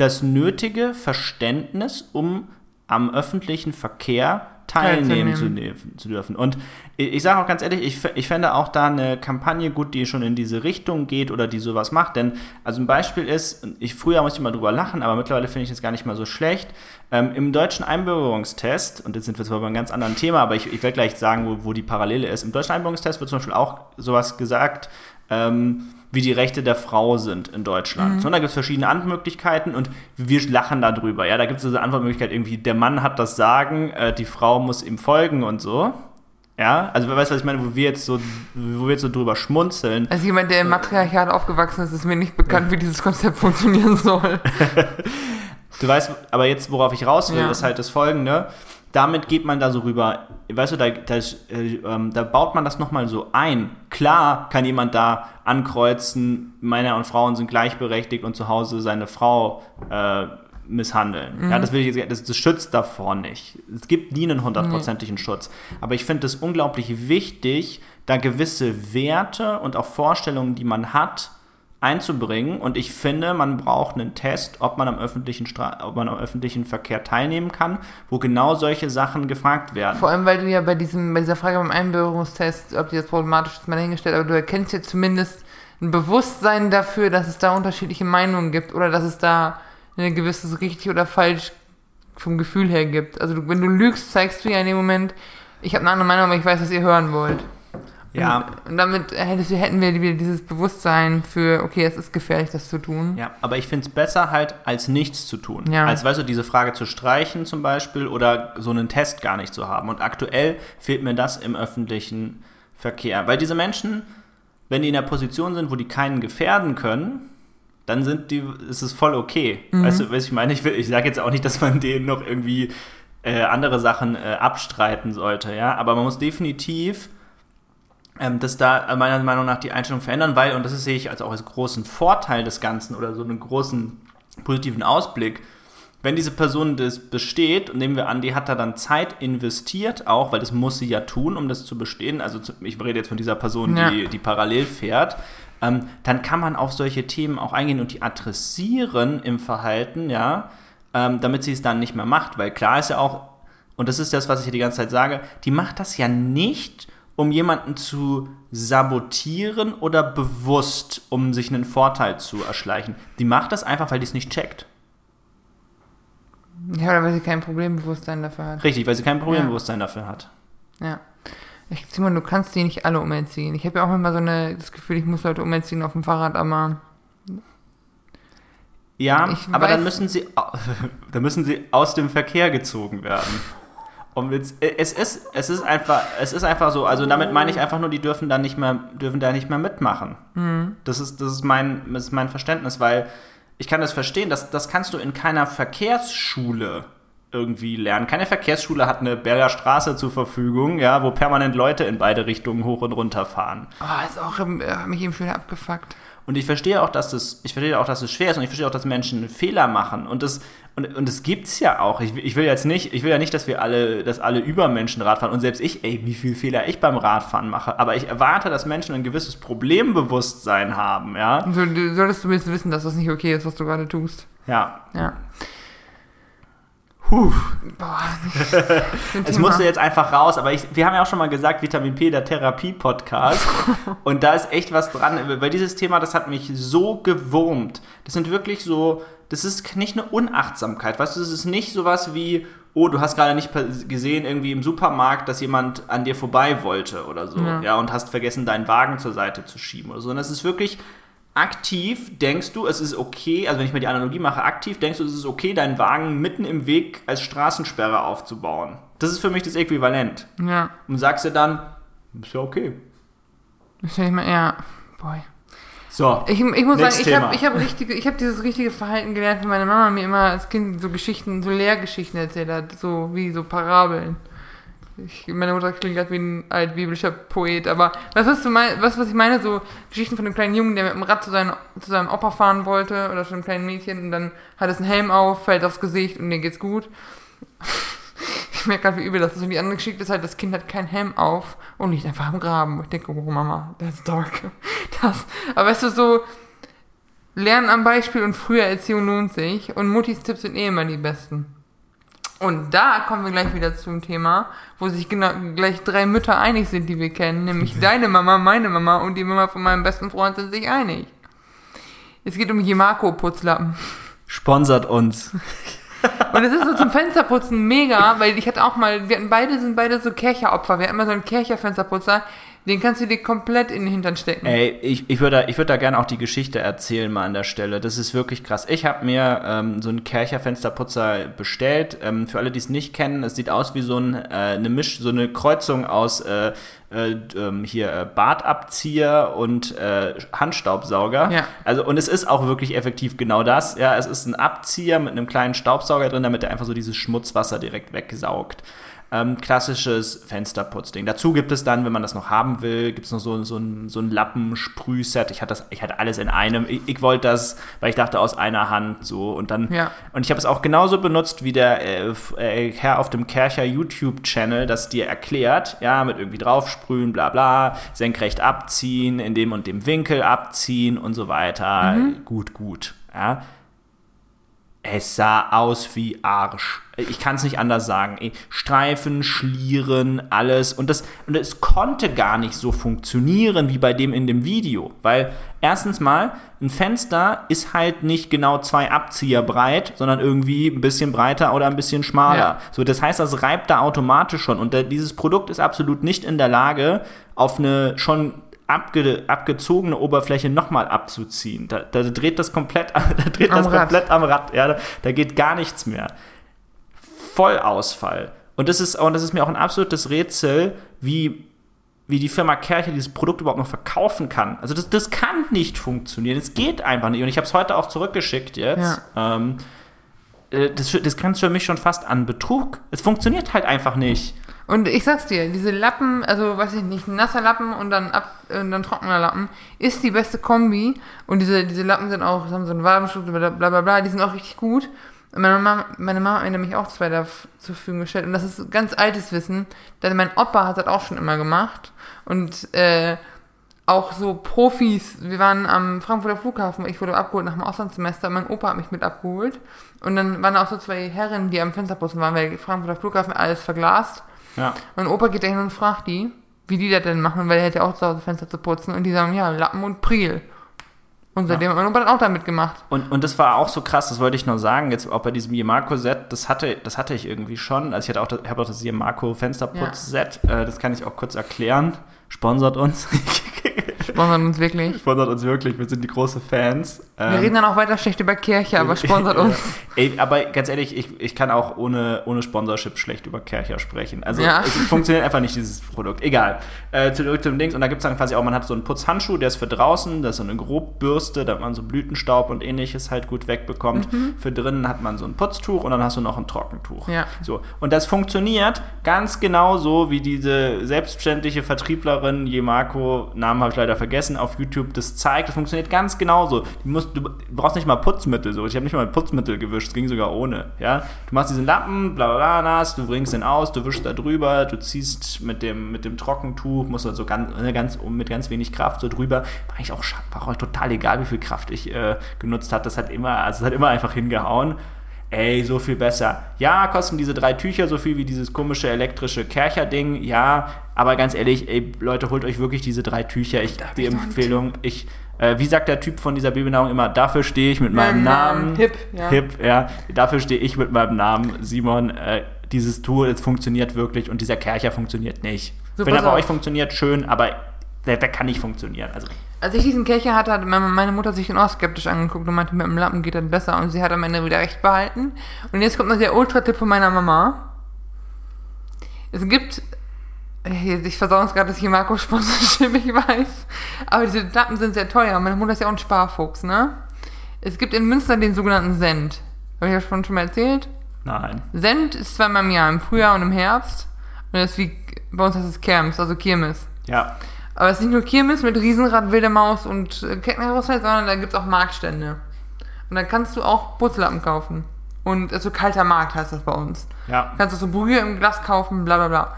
das nötige Verständnis, um am öffentlichen Verkehr teilnehmen zu, Teilzunehmen. dürfen- zu dürfen. Und ich, sage auch ganz ehrlich, ich, ich fände auch da eine Kampagne gut, die schon in diese Richtung geht oder die sowas macht. Denn, also ein Beispiel ist, ich früher musste ich mal drüber lachen, aber mittlerweile finde ich das gar nicht mal so schlecht. Ähm, Im deutschen Einbürgerungstest, und jetzt sind wir zwar bei einem ganz anderen Thema, aber ich, ich werde gleich sagen, wo, wo die Parallele ist. Im deutschen Einbürgerungstest wird zum Beispiel auch sowas gesagt, ähm, wie die Rechte der Frau sind in Deutschland. So, und da gibt es verschiedene Antwortmöglichkeiten und wir lachen darüber. Ja, da gibt es diese Antwortmöglichkeit irgendwie, der Mann hat das Sagen, äh, die Frau muss ihm folgen und so. Ja, also weißt du, was ich meine, wo wir jetzt so, wo wir jetzt so drüber schmunzeln. Als jemand, der im Matriarchat aufgewachsen ist, ist mir nicht bekannt, wie dieses Konzept funktionieren soll. Du weißt, aber jetzt, worauf ich raus will, Ja. ist halt das folgende. Damit geht man da so rüber, weißt du, da, da, ist, äh, ähm, da baut man das nochmal so ein. Klar kann jemand da ankreuzen, Männer und Frauen sind gleichberechtigt und zu Hause seine Frau äh, misshandeln. Ja, das will ich jetzt, das, das schützt davor nicht. Es gibt nie einen hundertprozentigen Schutz. Aber ich finde es unglaublich wichtig, da gewisse Werte und auch Vorstellungen, die man hat, einzubringen. Und ich finde, man braucht einen Test, ob man am öffentlichen, Stra ob man am öffentlichen Verkehr teilnehmen kann, wo genau solche Sachen gefragt werden. Vor allem, weil du ja bei, diesem, bei dieser Frage beim Einbürgerungstest, ob die das problematisch ist, mal dahingestellt, aber du erkennst ja zumindest ein Bewusstsein dafür, dass es da unterschiedliche Meinungen gibt oder dass es da ein gewisses richtig oder falsch vom Gefühl her gibt. Also wenn du lügst, zeigst du ja in dem Moment, ich habe eine andere Meinung, aber ich weiß, was ihr hören wollt. Ja, Und, damit hätten wir wieder dieses Bewusstsein für, okay, es ist gefährlich, das zu tun. ja, aber ich finde es besser halt, als nichts zu tun. Ja. Als, weißt du, diese Frage zu streichen zum Beispiel oder so einen Test gar nicht zu haben. Und aktuell fehlt mir das im öffentlichen Verkehr. Weil diese Menschen, wenn die in der Position sind, wo die keinen gefährden können, dann sind die, ist es voll okay. Weißt du, was ich meine? Ich, will- ich sage jetzt auch nicht, dass man denen noch irgendwie äh, andere Sachen äh, abstreiten sollte, ja. Aber man muss definitiv ähm, das da äh, meiner Meinung nach die Einstellung verändern, weil, und das sehe ich als auch als großen Vorteil des Ganzen oder so einen großen positiven Ausblick, wenn diese Person das besteht, und nehmen wir an, die hat da dann Zeit investiert, auch, weil das muss sie ja tun, um das zu bestehen. Also ich rede jetzt von dieser Person, Ja. die, die parallel fährt. Ähm, dann kann man auf solche Themen auch eingehen und die adressieren im Verhalten, ja, ähm, damit sie es dann nicht mehr macht. Weil klar ist ja auch, und das ist das, was ich hier die ganze Zeit sage, die macht das ja nicht, um jemanden zu sabotieren oder bewusst, um sich einen Vorteil zu erschleichen. Die macht das einfach, weil die es nicht checkt. Ja, oder weil sie kein Problembewusstsein dafür hat. Richtig, weil sie kein Problembewusstsein dafür hat. Ja. Ich, Simon, du kannst die nicht alle umerziehen. Ich habe ja auch immer so eine, das Gefühl, ich muss Leute umerziehen auf dem Fahrrad, aber Ja, Ich aber dann müssen sie, dann müssen sie aus dem Verkehr gezogen werden. Und jetzt, äh, es ist, es ist einfach, es ist einfach so. Also damit meine ich einfach nur, die dürfen da nicht mehr, dürfen da nicht mehr mitmachen. Das ist, das ist mein, das ist mein Verständnis, weil ich kann das verstehen. Das, das kannst du in keiner Verkehrsschule irgendwie lernen. Keine Verkehrsschule hat eine Berger Straße zur Verfügung, ja, wo permanent Leute in beide Richtungen hoch und runter fahren. oh, ist auch ähm, äh, mich eben schon wieder abgefuckt. Und ich verstehe auch, dass das, ich verstehe auch, dass es schwer ist und ich verstehe auch, dass Menschen Fehler machen. Und das, und, und das gibt's ja auch. Ich, will- ich will jetzt nicht, ich will ja nicht, dass wir alle, dass alle Übermenschen Radfahren. Und selbst ich, ey, wie viel Fehler ich beim Radfahren mache. Aber ich erwarte, dass Menschen ein gewisses Problembewusstsein haben, ja. So, du solltest jetzt wissen, dass das nicht okay ist, was du gerade tust. Ja. Ja. Puh. Boah. Es musste jetzt einfach raus, aber ich, wir haben ja auch schon mal gesagt, Vitamin P, der Therapie-Podcast. und da ist echt was dran, weil dieses Thema, das hat mich so gewurmt. Das sind wirklich so das ist nicht eine Unachtsamkeit, weißt du, das ist nicht sowas wie, oh, du hast gerade nicht gesehen irgendwie im Supermarkt, dass jemand an dir vorbei wollte oder so, ja, Ja. und hast vergessen, deinen Wagen zur Seite zu schieben oder so, sondern es ist wirklich aktiv, denkst du, es ist okay, also wenn ich mir die Analogie mache, aktiv denkst du, es ist okay, deinen Wagen mitten im Weg als Straßensperre aufzubauen. Das ist für mich das Äquivalent. Ja. Und sagst dir dann, ist ja okay. Ich stell mir, ja. Boy. So, Ich, ich muss sagen, ich habe ich hab richtige, ich habe dieses richtige Verhalten gelernt, wie meine Mama mir immer als Kind so Geschichten, so Lehrgeschichten erzählt hat, so wie so Parabeln. Ich, meine Mutter klingt gerade wie ein altbiblischer Poet, aber was, was, du mein, was, was ich meine, so Geschichten von einem kleinen Jungen, der mit dem Rad zu, seinem zu seinem Opa fahren wollte oder zu einem kleinen Mädchen und dann hat es einen Helm auf, fällt aufs Gesicht und denen geht's gut. Ich merke gerade, wie übel das ist. Und die andere Geschichte ist halt, das Kind hat keinen Helm auf und liegt einfach im Graben. Ich denke, oh Mama, that's dark. Das, aber weißt du, so, Lernen am Beispiel und frühe Erziehung lohnt sich. Und Muttis Tipps sind eh immer die besten. Und da kommen wir gleich wieder zum Thema, wo sich genau gleich drei Mütter einig sind, die wir kennen. Nämlich deine Mama, meine Mama und die Mama von meinem besten Freund sind sich einig. Es geht um Yimako-Putzlappen. sponsert uns. Und es ist so zum Fensterputzen mega, weil ich hatte auch mal, wir hatten beide, sind beide so Kercheropfer. Wir hatten immer so einen Kercher-Fensterputzer, den kannst du dir komplett in den Hintern stecken. Ey, ich, ich würde ich würd da gerne auch die Geschichte erzählen mal an der Stelle. Das ist wirklich krass. Ich habe mir ähm, so einen Kercher Fensterputzer bestellt. Ähm, für alle, die es nicht kennen, es sieht aus wie so ein, äh, eine Misch, so eine Kreuzung aus äh, äh, ähm, hier äh, Badabzieher und äh, Handstaubsauger. Ja. Also und es ist auch wirklich effektiv genau das. Ja, es ist ein Abzieher mit einem kleinen Staubsauger drin, damit er einfach so dieses Schmutzwasser direkt wegsaugt. Ähm, klassisches Fensterputzding. Dazu gibt es dann, wenn man das noch haben will, gibt es noch so, so ein, so ein Lappensprühset. Ich hatte das, ich hatte alles in einem. Ich, ich wollte das, weil ich dachte, aus einer Hand so. Und dann, Ja. und ich habe es auch genauso benutzt, wie der äh, äh, Herr auf dem Kercher YouTube-Channel das dir erklärt. Ja, mit irgendwie draufsprühen, bla bla, senkrecht abziehen, in dem und dem Winkel abziehen und so weiter. Gut, gut. Ja. Es sah aus wie Arsch. Ich kann es nicht anders sagen. Streifen, Schlieren, alles. Und, das, und es konnte gar nicht so funktionieren wie bei dem in dem Video. Weil erstens mal, ein Fenster ist halt nicht genau zwei Abzieher breit, sondern irgendwie ein bisschen breiter oder ein bisschen schmaler. Ja. So, das heißt, das reibt da automatisch schon. Und da, dieses Produkt ist absolut nicht in der Lage, auf eine schon abge, abgezogene Oberfläche nochmal abzuziehen. Da, da dreht das komplett, da dreht Am das Rad. komplett am Rad. Ja, da, da geht gar nichts mehr. Vollausfall. Und das ist, und das ist mir auch ein absolutes Rätsel, wie, wie die Firma Kercher dieses Produkt überhaupt noch verkaufen kann. Also das, das kann nicht funktionieren. Es geht einfach nicht. Und ich habe es heute auch zurückgeschickt jetzt. Ähm, äh, das, das grenzt für mich schon fast an Betrug. Es funktioniert halt einfach nicht. Und ich sag's dir, diese Lappen, also weiß ich nicht, nasser Lappen und dann ab und dann trockener Lappen, ist die beste Kombi. Und diese, diese Lappen sind auch, haben so einen Wabenschutz, bla bla bla, bla die sind auch richtig gut. Und meine Mama, meine Mama hat mir nämlich auch zwei da zur Verfügung gestellt. Und das ist ganz altes Wissen, denn mein Opa hat das auch schon immer gemacht. Und äh, auch so Profis, wir waren am Frankfurter Flughafen, ich wurde abgeholt nach dem Auslandssemester, mein Opa hat mich mit abgeholt. Und dann waren auch so zwei Herren, die am Fensterputzen waren, weil Frankfurter Flughafen alles verglast. Ja. Mein Opa geht da hin und fragt die, wie die das denn machen, weil er hätte auch zu Hause Fenster zu putzen. Und die sagen, ja, Lappen und Priel. Und seitdem hat mein Opa dann auch damit gemacht. Und, und das war auch so krass, das wollte ich noch sagen, jetzt auch bei diesem Yamaco-Set, das hatte, das hatte ich irgendwie schon. Also ich hatte auch das, habe auch das Yamaco Fensterputz-Set, äh, das kann ich auch kurz erklären. Sponsert uns. Sponsert uns wirklich. Sponsert uns wirklich, wir sind die große Fans. Wir Ähm, reden dann auch weiter schlecht über Kirche, aber sponsert uns. Ey, aber ganz ehrlich, ich, ich kann auch ohne, ohne Sponsorship schlecht über Kercher sprechen. Also Ja. es funktioniert einfach nicht, dieses Produkt. Egal. Äh, zurück zum Dings. Und da gibt es dann quasi auch, man hat so einen Putzhandschuh, der ist für draußen, das ist so eine Grobbürste, da hat man so Blütenstaub und ähnliches halt gut wegbekommt. Für drinnen hat man so ein Putztuch und dann hast du noch ein Trockentuch. Ja. So. Und das funktioniert ganz genau so, wie diese selbstständige Vertrieblerin Yemako, Namen habe ich leider vergessen, auf YouTube das zeigt. Das funktioniert ganz genauso. Du, musst, du brauchst nicht mal Putzmittel. So. Ich habe nicht mal mit Putzmittel gewischt, es ging sogar ohne. Ja? Du machst diesen Lappen, bla bla bla, nass, du bringst den aus, du wischst da drüber, du ziehst mit dem, mit dem Trockentuch, musst du so ganz, ne, ganz, mit ganz wenig Kraft so drüber. War eigentlich auch, war auch total egal, wie viel Kraft ich äh, genutzt habe. Das hat immer, also es hat immer einfach hingehauen. Ey, so viel besser. Ja, kosten diese drei Tücher so viel wie dieses komische elektrische Kercher-Ding, ja, Aber ganz ehrlich, ey, Leute, holt euch wirklich diese drei Tücher. Ich, die ich Empfehlung, ich, äh, wie sagt der Typ von dieser Babynahrung immer, dafür stehe ich mit meinem Meinem Namen. Hip, ja. Hip, ja. Dafür stehe ich mit meinem Namen, Simon. Äh, dieses Tool, es funktioniert wirklich und dieser Kercher funktioniert nicht. So, Wenn er bei euch funktioniert, schön, aber der, der kann nicht funktionieren. Also, Als ich diesen Kelcher hatte, hat meine Mutter sich den auch skeptisch angeguckt und meinte, mit dem Lappen geht das besser. Und sie hat am Ende wieder recht behalten. Und jetzt kommt noch der Ultra-Tipp von meiner Mama. Es gibt, ich versaue uns gerade das hier Marco Sponsorship, ich weiß. Aber diese Lappen sind sehr teuer. Meine Mutter ist ja auch ein Sparfuchs, ne? Es gibt in Münster den sogenannten Send. Habe ich das schon, schon mal erzählt? nein. Send ist zweimal im Jahr, im Frühjahr und im Herbst. Und das ist wie, bei uns heißt es Kerms, also Kirmes. Ja. Aber es ist nicht nur Kirmes mit Riesenrad, wilde Maus und äh, Kettenkarussell, sondern da gibt es auch Marktstände. Und da kannst du auch Putzlappen kaufen. Und also kalter Markt heißt das bei uns. Ja. Kannst du so Brühe im Glas kaufen, bla bla bla.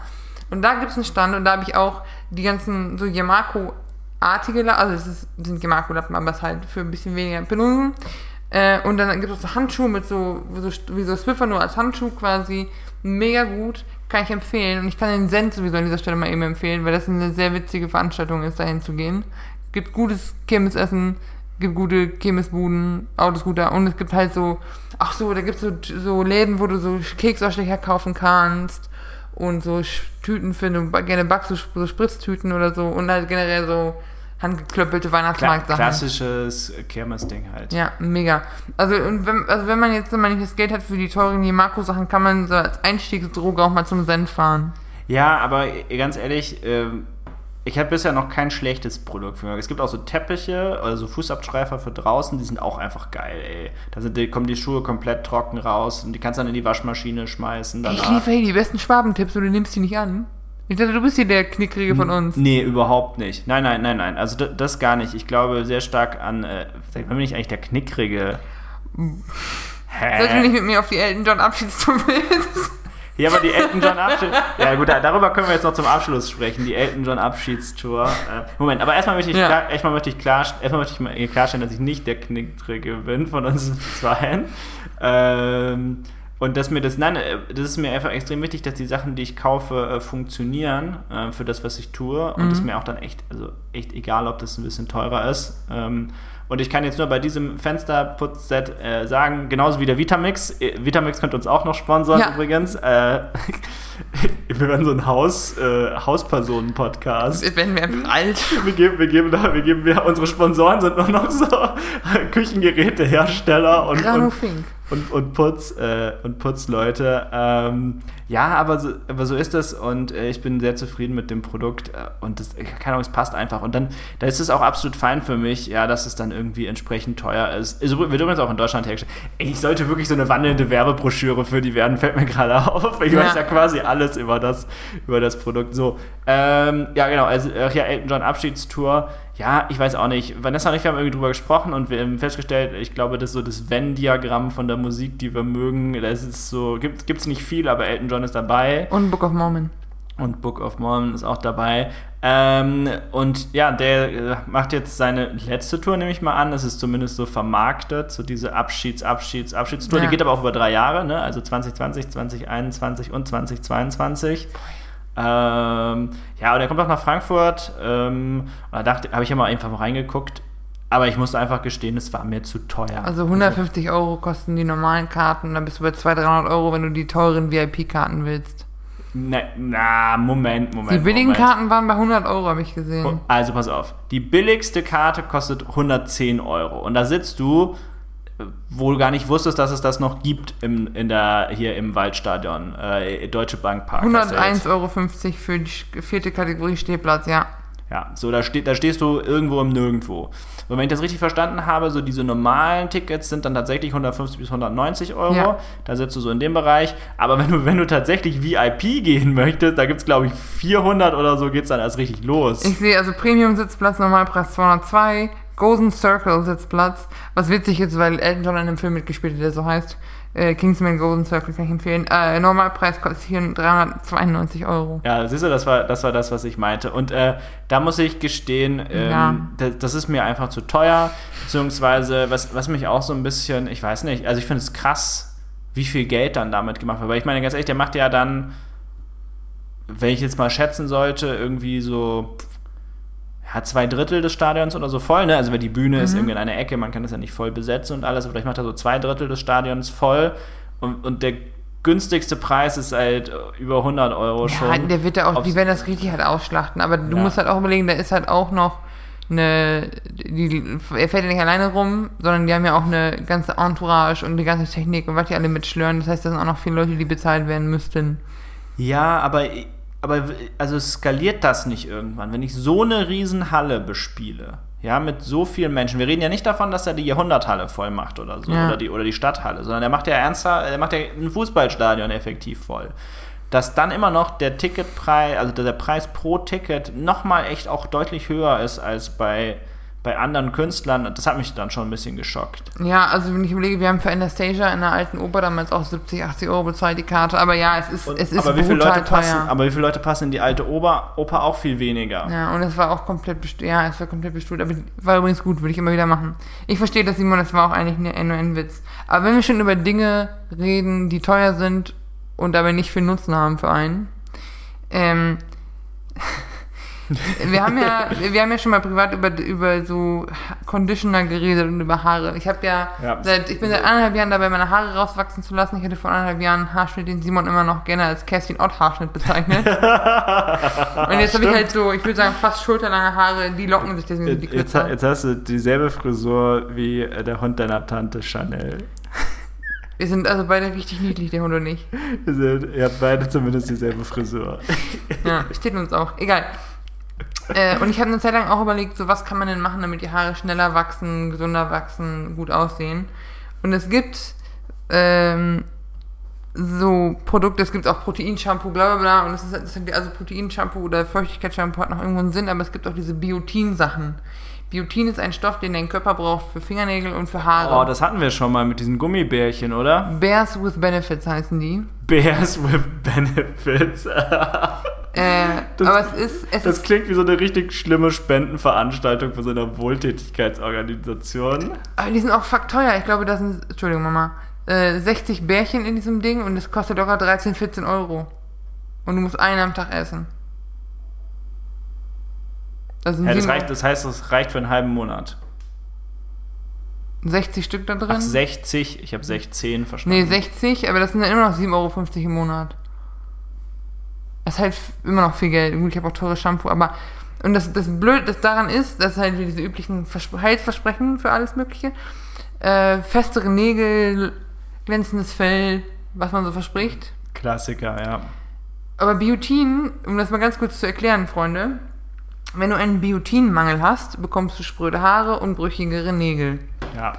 Und da gibt es einen Stand und da habe ich auch die ganzen so Yamako-artige Lappen, also es ist, sind Yamako-Lappen, aber es ist halt für ein bisschen weniger Benutzung. Äh, und dann gibt es so Handschuhe mit so, wie so, wie so Swiffer nur als Handschuh quasi. Mega gut, kann ich empfehlen. Und ich kann den Send sowieso an dieser Stelle mal eben empfehlen, weil das eine sehr witzige Veranstaltung ist, dahin zu gehen. Gibt gutes Kirmesessen, gibt gute Kirmesbuden, Autoscooter und es gibt halt so, ach so, da gibt es so, so Läden, wo du so Keksausstecher kaufen kannst und so Tüten für, ba- gerne backst, so, so Spritztüten oder so und halt generell so handgeklöppelte Weihnachtsmarktsachen. klassisches Kirmes-Ding halt. Ja, mega. Also, und wenn, also wenn man jetzt man nicht das Geld hat für die teuren Yamako-Sachen, kann man so als Einstiegsdroge auch mal zum Zen fahren. Ja, aber ganz ehrlich, ähm, ich habe bisher noch kein schlechtes Produkt für mich. Es gibt auch so Teppiche oder so Fußabstreifer für draußen, die sind auch einfach geil, ey. Da sind, die, kommen die Schuhe komplett trocken raus und die kannst du dann in die Waschmaschine schmeißen. Ich danach. liefere hier die besten Schwabentipps und du nimmst die nicht an. Ich dachte, du bist hier der Knickrige von uns. Nee, überhaupt nicht. Nein, nein, nein, nein. Also das, das gar nicht. Ich glaube sehr stark an, äh, sag mal, bin ich eigentlich der Knickrige? Du Hä? nicht mit mir auf die Elton John Abschiedstour willst? Ja, aber die Elton John Abschied. Ja, gut, darüber können wir jetzt noch zum Abschluss sprechen. Die Elton John Abschiedstour. Äh, Moment, aber erstmal möchte ich, Ja. klar, erstmal möchte ich, klar, erstmal möchte ich klarstellen, dass ich nicht der Knickträger bin von uns zweien. Ähm, und dass mir das, nein, äh, das ist mir einfach extrem wichtig, dass die Sachen, die ich kaufe, äh, funktionieren äh, für das, was ich tue. Und das ist mir auch dann echt, also echt egal, ob das ein bisschen teurer ist. Ähm, und ich kann jetzt nur bei diesem Fensterputzset äh, sagen, genauso wie der Vitamix. Äh, Vitamix könnte uns auch noch sponsern Ja. übrigens. Äh, wir werden so ein Haus, äh, Hauspersonen-Podcast. Werden wir einfach alt. Wir geben, wir geben da, wir geben, wir, unsere Sponsoren sind nur noch so Küchengerätehersteller und, Granu und, Fink. und, und Putz äh, und Putzleute. Ähm, ja, aber so, aber so ist es und äh, ich bin sehr zufrieden mit dem Produkt äh, und das, ich- keine Ahnung, es passt einfach. Und dann, da ist es auch absolut fein für mich, ja, dass es dann irgendwie entsprechend teuer ist. Es wird übrigens auch in Deutschland hergestellt. Ich sollte wirklich so eine wandelnde Werbebroschüre für die werden, fällt mir gerade auf. Ich Ja. weiß ja quasi alles über das, über das Produkt. So, ähm, ja genau, also ach ja, Elton John Abschiedstour. Ja, ich weiß auch nicht. Vanessa und ich haben irgendwie drüber gesprochen und wir haben festgestellt, ich glaube, das ist so das Venn-Diagramm von der Musik, die wir mögen. Das ist so, gibt es nicht viel, aber Elton John ist dabei Und Book of Mormon. Und Book of Mormon ist auch dabei. Ähm, und ja, der äh, macht jetzt seine letzte Tour, nehme ich mal an. Das ist zumindest so vermarktet, so diese Abschieds-, Abschieds-, Abschiedstour. Ja. Die geht aber auch über drei Jahre, ne? also 2020, 2021 und 2022. Ähm, ja, und er kommt auch nach Frankfurt. Ähm, und da dachte, habe ich ja mal einfach mal reingeguckt. Aber ich musste einfach gestehen, es war mir zu teuer. Also 150 Euro kosten die normalen Karten, dann bist du bei 200, 300 Euro, wenn du die teuren VIP-Karten willst. Na, na, Moment, Moment. Die billigen Moment. Karten waren bei 100 Euro, habe ich gesehen. Also pass auf, die billigste Karte kostet 110 Euro und da sitzt du, äh, wo du gar nicht wusstest, dass es das noch gibt im, in der, hier im Waldstadion, äh, Deutsche Bank Park. heißt der jetzt. 101,50 Euro für die vierte Kategorie Stehplatz, ja. Ja, so da, ste da stehst du irgendwo im Nirgendwo. Und wenn ich das richtig verstanden habe, so diese normalen Tickets sind dann tatsächlich 150 bis 190 Euro. Ja. Da sitzt du so in dem Bereich. Aber wenn du, wenn du tatsächlich VIP gehen möchtest, da gibt es glaube ich 400 oder so, geht es dann erst richtig los. Ich sehe also Premium-Sitzplatz, Normalpreis 202, Golden Circle Sitzplatz, was witzig ist, weil Elton John in einem Film mitgespielt hat, der so heißt. Äh, Kingsman Golden Circle kann ich empfehlen. Äh, Normalpreis kostet hier 392 Euro. Ja, siehst du, das war, das war das, was ich meinte. Und äh, da muss ich gestehen, ähm, Ja. das, das ist mir einfach zu teuer. Beziehungsweise, was, was mich auch so ein bisschen, ich weiß nicht, also ich finde es krass, wie viel Geld dann damit gemacht wird. Weil ich meine, ganz ehrlich, der macht ja dann wenn ich jetzt mal schätzen sollte, irgendwie so ja, zwei Drittel des Stadions oder so voll, ne? Also wenn die Bühne ist irgendwie in einer Ecke, man kann das ja nicht voll besetzen und alles, aber vielleicht macht er so zwei Drittel des Stadions voll und, und der günstigste Preis ist halt über 100 Euro Ja, schon. der wird ja auch, Ob's- die werden das richtig halt ausschlachten, aber du Ja. musst halt auch überlegen, da ist halt auch noch eine, die, er fährt ja nicht alleine rum, sondern die haben ja auch eine ganze Entourage und die ganze Technik und was die alle mitschlören, das heißt, da sind auch noch viele Leute, die bezahlt werden müssten. Ja, aber, aber also skaliert das nicht irgendwann, wenn ich so eine Riesenhalle bespiele, ja, mit so vielen Menschen. Wir reden ja nicht davon, dass er die Jahrhunderthalle voll macht oder so, Ja. oder, die, oder die Stadthalle, sondern er macht ja ernsthaft, er macht ja ein Fußballstadion effektiv voll. Dass dann immer noch der Ticketpreis, also der Preis pro Ticket nochmal echt auch deutlich höher ist als bei, bei anderen Künstlern, das hat mich dann schon ein bisschen geschockt. Ja, also wenn ich überlege, wir haben für Anastasia in der alten Oper damals auch 70, 80 Euro bezahlt die Karte, aber ja, es ist, es ist aber, wie viele Leute passen, teuer. aber wie viele Leute passen in die alte Oper, Oper auch viel weniger? Ja, und es war auch komplett bestuhlt. Ja, es war komplett bestuhlt. Aber war übrigens gut, würde ich immer wieder machen. Ich verstehe das, Simon, das war auch eigentlich ein Witz. Aber wenn wir schon über Dinge reden, die teuer sind und aber nicht viel Nutzen haben für einen, ähm, wir haben ja, wir haben ja schon mal privat über, über so Conditioner geredet und über Haare. Ich habe ja, Ja. seit, ich bin seit anderthalb Jahren dabei, meine Haare rauswachsen zu lassen. Ich hatte vor anderthalb Jahren einen Haarschnitt, den Simon immer noch gerne als Kerstin Ott Haarschnitt bezeichnet. und jetzt habe ich halt so, ich würde sagen, fast schulterlange Haare, die locken sich deswegen die Jetzt, jetzt hast du dieselbe Frisur wie äh, der Hund deiner Tante Chanel. Wir sind also beide richtig niedlich, der Hund und ich. Ihr habt beide zumindest dieselbe Frisur. Ja, steht uns auch. Egal. Äh, und ich habe eine Zeit lang auch überlegt, so was kann man denn machen, damit die Haare schneller wachsen, gesunder wachsen, gut aussehen. Und es gibt ähm, so Produkte, es gibt auch Proteinshampoo, bla bla bla. Und es ist, es ist also Proteinshampoo oder Feuchtigkeitsshampoo hat noch irgendwo einen Sinn, aber es gibt auch diese Biotin-Sachen. Biotin ist ein Stoff, den dein Körper braucht für Fingernägel und für Haare. Oh, das hatten wir schon mal mit diesen Gummibärchen, oder? Bears with Benefits heißen die. Bears with Benefits. Äh, Das- aber es ist, es Das ist klingt wie so eine richtig schlimme Spendenveranstaltung für so eine Wohltätigkeitsorganisation. Aber die sind auch fuck teuer. Ich glaube, das sind, Entschuldigung, Mama, äh, 60 Bärchen in diesem Ding und es kostet locker 13, 14 Euro. Und du musst einen am Tag essen. Das Ja, das, reicht, das heißt, das reicht für einen halben Monat. 60 Stück da drin? Ach, 60? Ich habe 16 verstanden. nee, 60, aber das sind dann immer noch 7,50 Euro im Monat. Das ist halt immer noch viel Geld. Gut, ich habe auch teures Shampoo, aber. Und das, das Blöd, das daran ist, dass halt diese üblichen Verspr Heilsversprechen für alles Mögliche. Äh, festere Nägel, glänzendes Fell, was man so verspricht. Klassiker, ja. Aber Biotin, um das mal ganz kurz zu erklären, Freunde, wenn du einen Biotinmangel hast, bekommst du spröde Haare und brüchigere Nägel. Ja.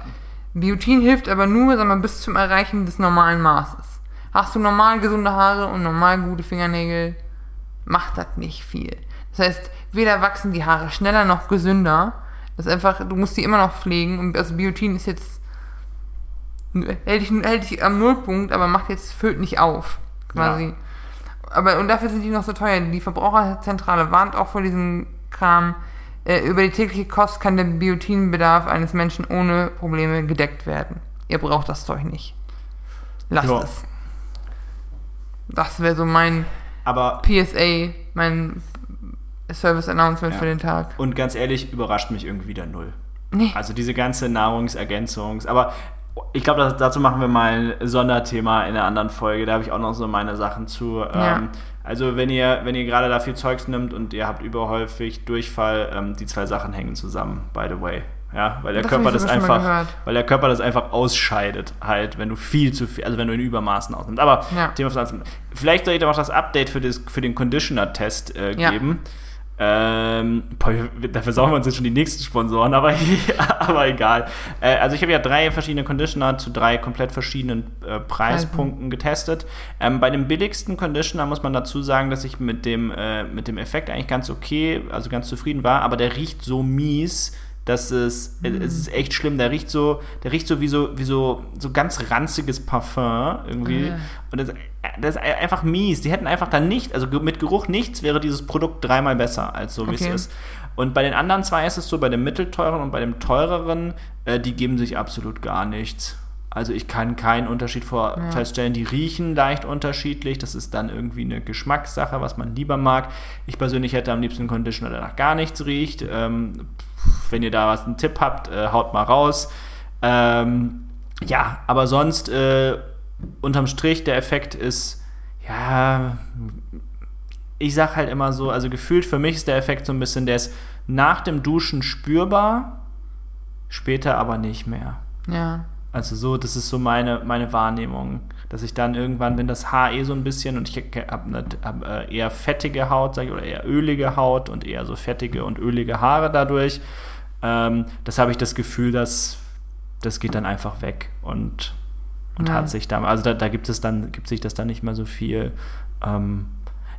Biotin hilft aber nur, sag mal, bis zum Erreichen des normalen Maßes. Hast du normal gesunde Haare und normal gute Fingernägel, macht das nicht viel. Das heißt, weder wachsen die Haare schneller noch gesünder. Das ist einfach, du musst die immer noch pflegen. Und also Biotin ist jetzt hält dich, hält dich am Nullpunkt, aber macht jetzt füllt nicht auf, quasi. Aber und dafür sind die noch so teuer. Die Verbraucherzentrale warnt auch vor diesem Kram. Äh, über die tägliche Kost kann der Biotinbedarf eines Menschen ohne Probleme gedeckt werden. Ihr braucht das Zeug nicht. Lasst Ja. es. Das wäre so mein Aber, PSA, mein Service Announcement Ja. für den Tag. und ganz ehrlich, überrascht mich irgendwie wieder null. Nee. Also diese ganze Nahrungsergänzungs... Aber ich glaube, dazu machen wir mal ein Sonderthema in einer anderen Folge. Da habe ich auch noch so meine Sachen zu. Ja. Ähm, also wenn ihr, wenn ihr gerade da viel Zeugs nimmt und ihr habt überhäufig Durchfall, ähm, die zwei Sachen hängen zusammen, by the way. Ja, weil der Das Körper das einfach, weil der Körper das einfach ausscheidet, halt, wenn du viel zu viel, also wenn du in Übermaßen ausnimmst. Aber Ja. Thema. Vielleicht soll ich da auch das Update für, das, für den Conditioner-Test äh, Ja. geben. Ähm, boah, wir- dafür saugen wir uns jetzt schon die nächsten Sponsoren, aber, aber egal. Äh, also ich habe ja drei verschiedene Conditioner zu drei komplett verschiedenen äh, Preispunkten getestet. Ähm, bei dem billigsten Conditioner muss man dazu sagen, dass ich mit dem, äh, mit dem Effekt eigentlich ganz okay, also ganz zufrieden war, aber der riecht so mies, dass es, äh, es ist echt schlimm. Der riecht so, der riecht so wie so, wie so, so ganz ranziges Parfum irgendwie. Ah. Und das, das ist einfach mies. Die hätten einfach dann nicht, also mit Geruch nichts wäre dieses Produkt dreimal besser als so wie Okay. es ist. Und bei den anderen zwei ist es so, bei dem mittelteuren und bei dem teureren, äh, die geben sich absolut gar nichts. Also ich kann keinen Unterschied vor Ja. feststellen. Die riechen leicht unterschiedlich. Das ist dann irgendwie eine Geschmackssache, was man lieber mag. Ich persönlich hätte am liebsten einen Conditioner, der nach gar nichts riecht. Ähm, wenn ihr da was einen Tipp habt, äh, haut mal raus. Ähm, ja, aber sonst äh, unterm Strich der Effekt ist ja ich sag halt immer so, also gefühlt für mich ist der Effekt so ein bisschen, der ist nach dem Duschen spürbar, später aber nicht mehr. Ja. Also so, das ist so meine, meine Wahrnehmung, dass ich dann irgendwann, wenn das Haar eh so ein bisschen und ich habe hab, äh, eher fettige Haut, sag ich, oder eher ölige Haut und eher so fettige und ölige Haare dadurch, ähm, das habe ich das Gefühl, dass das geht dann einfach weg und, und Ja. hat sich dann, also da, da gibt es dann, gibt sich das dann nicht mehr so viel. Ähm,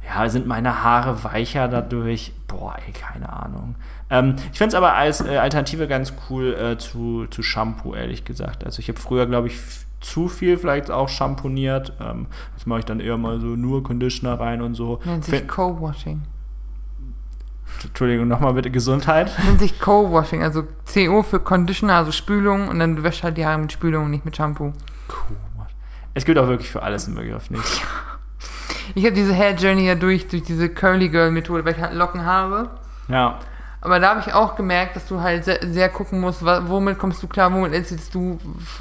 ja, sind meine Haare weicher dadurch? Boah, ey, keine Ahnung. Ähm, ich finde es aber als äh, Alternative ganz cool äh, zu, zu Shampoo, ehrlich gesagt. Also ich habe früher, glaube ich, zu viel vielleicht auch shampooniert. Ähm, das mache ich dann eher mal so nur Conditioner rein und so. Nennt sich Co-Washing. Entschuldigung, nochmal bitte Gesundheit. Nennt sich Co-Washing, also CO für Conditioner, also Spülung und dann du wäschst halt die Haare mit Spülung und nicht mit Shampoo. Es gibt auch wirklich für alles einen Begriff, nicht? Ich habe diese Hair Journey ja durch, durch diese Curly Girl Methode, weil ich halt Locken habe. Ja, Aber da habe ich auch gemerkt, dass du halt sehr, sehr gucken musst, womit kommst du klar, womit erzielst du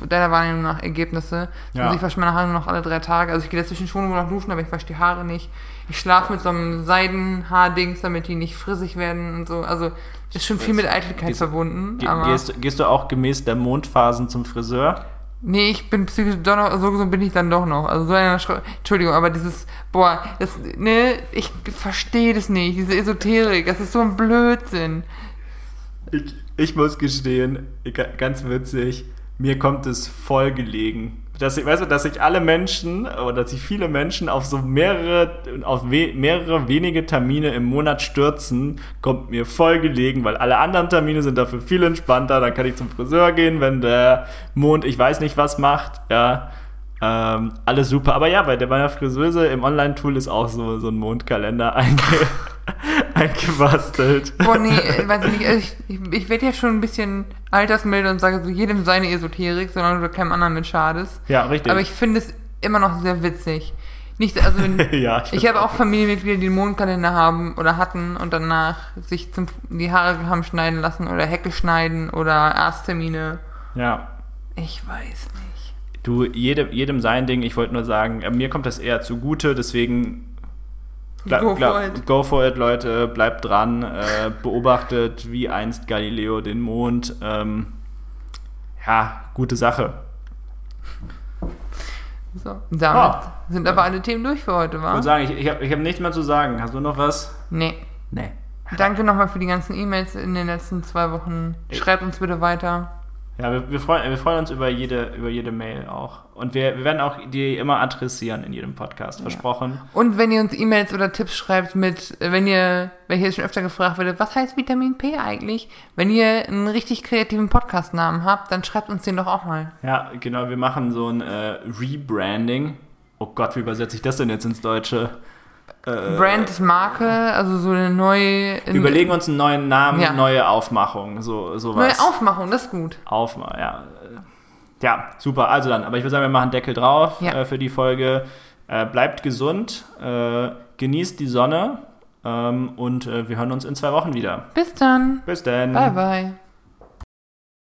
deiner Wahrnehmung nach Ergebnisse. Ja. Also ich wasche meine Haare nur noch alle drei Tage. Also ich gehe dazwischen schon nur noch duschen, aber ich wasche die Haare nicht. Ich schlafe mit so einem Seidenhaardings, damit die nicht frissig werden und so. Also ist schon viel mit Eitelkeit Gehst- verbunden. Gehst, gehst du auch gemäß der Mondphasen zum Friseur? Nee, ich bin psychisch doch noch, so gesund bin ich dann doch noch. Also so eine Schra Entschuldigung, aber dieses, boah, das, ne, ich verstehe das nicht. Diese Esoterik, das ist so ein Blödsinn. Ich, ich muss gestehen, ganz witzig, mir kommt es voll gelegen. Dass ich, weißt du, dass sich alle Menschen oder dass sich viele Menschen auf so mehrere, auf we, mehrere wenige Termine im Monat stürzen, kommt mir voll gelegen, weil alle anderen Termine sind dafür viel entspannter. Dann kann ich zum Friseur gehen, wenn der Mond, ich weiß nicht was macht, ja. Ähm, alles super. Aber ja, bei der meiner Friseuse im Online-Tool ist auch so, so ein Mondkalender einge, eingebastelt. Boah, nee, weiß ich nicht. Also ich, ich, ich werde ja schon ein bisschen altersmilde und sage so jedem seine Esoterik, solange du keinem anderen mit schadest. Ja, richtig. Aber ich finde es immer noch sehr witzig. Nicht, also wenn, ja, ich habe auch Familienmitglieder, die einen Mondkalender haben oder hatten und danach sich zum, die Haare haben schneiden lassen oder Hecke schneiden oder Arzttermine. Ja. Ich weiß nicht. Du, jedem, jedem sein Ding. Ich wollte nur sagen, äh, mir kommt das eher zugute, deswegen ble- Go for it. go for it, Leute. Bleibt dran, äh, beobachtet wie einst Galileo den Mond. Ähm, ja, gute Sache. So, damit Ah. sind aber alle Themen durch für heute, Ich wa? würde sagen, ich, ich habe ich hab nichts mehr zu sagen. Hast du noch was? Nee. Nee. Danke nochmal für die ganzen E-Mails in den letzten zwei Wochen. Schreibt uns bitte weiter. Ja, wir, wir, freuen, wir freuen uns über jede, über jede Mail auch. Und wir, wir werden auch die immer adressieren in jedem Podcast, versprochen. Und wenn ihr uns E-Mails oder Tipps schreibt mit, äh, wenn ihr, weil hier schon öfter gefragt wurde, was heißt Vitamin P eigentlich? Wenn ihr einen richtig kreativen Podcast-Namen habt, dann schreibt uns den doch auch mal. Ja, genau, wir machen so ein äh, Rebranding. Oh Gott, wie übersetze ich das denn jetzt ins Deutsche? Äh, Brand ist Marke, also so eine neue, Wir überlegen uns einen neuen Namen, Ja. neue Aufmachung, so neue sowas. Aufmachung, das ist gut. Aufma ja. Äh, Ja, super. Also dann, aber ich würde sagen, wir machen Deckel drauf Ja. äh, für die Folge. Äh, bleibt gesund, äh, genießt die Sonne ähm, und äh, wir hören uns in zwei Wochen wieder. Bis dann. Bis dann. Bye bye.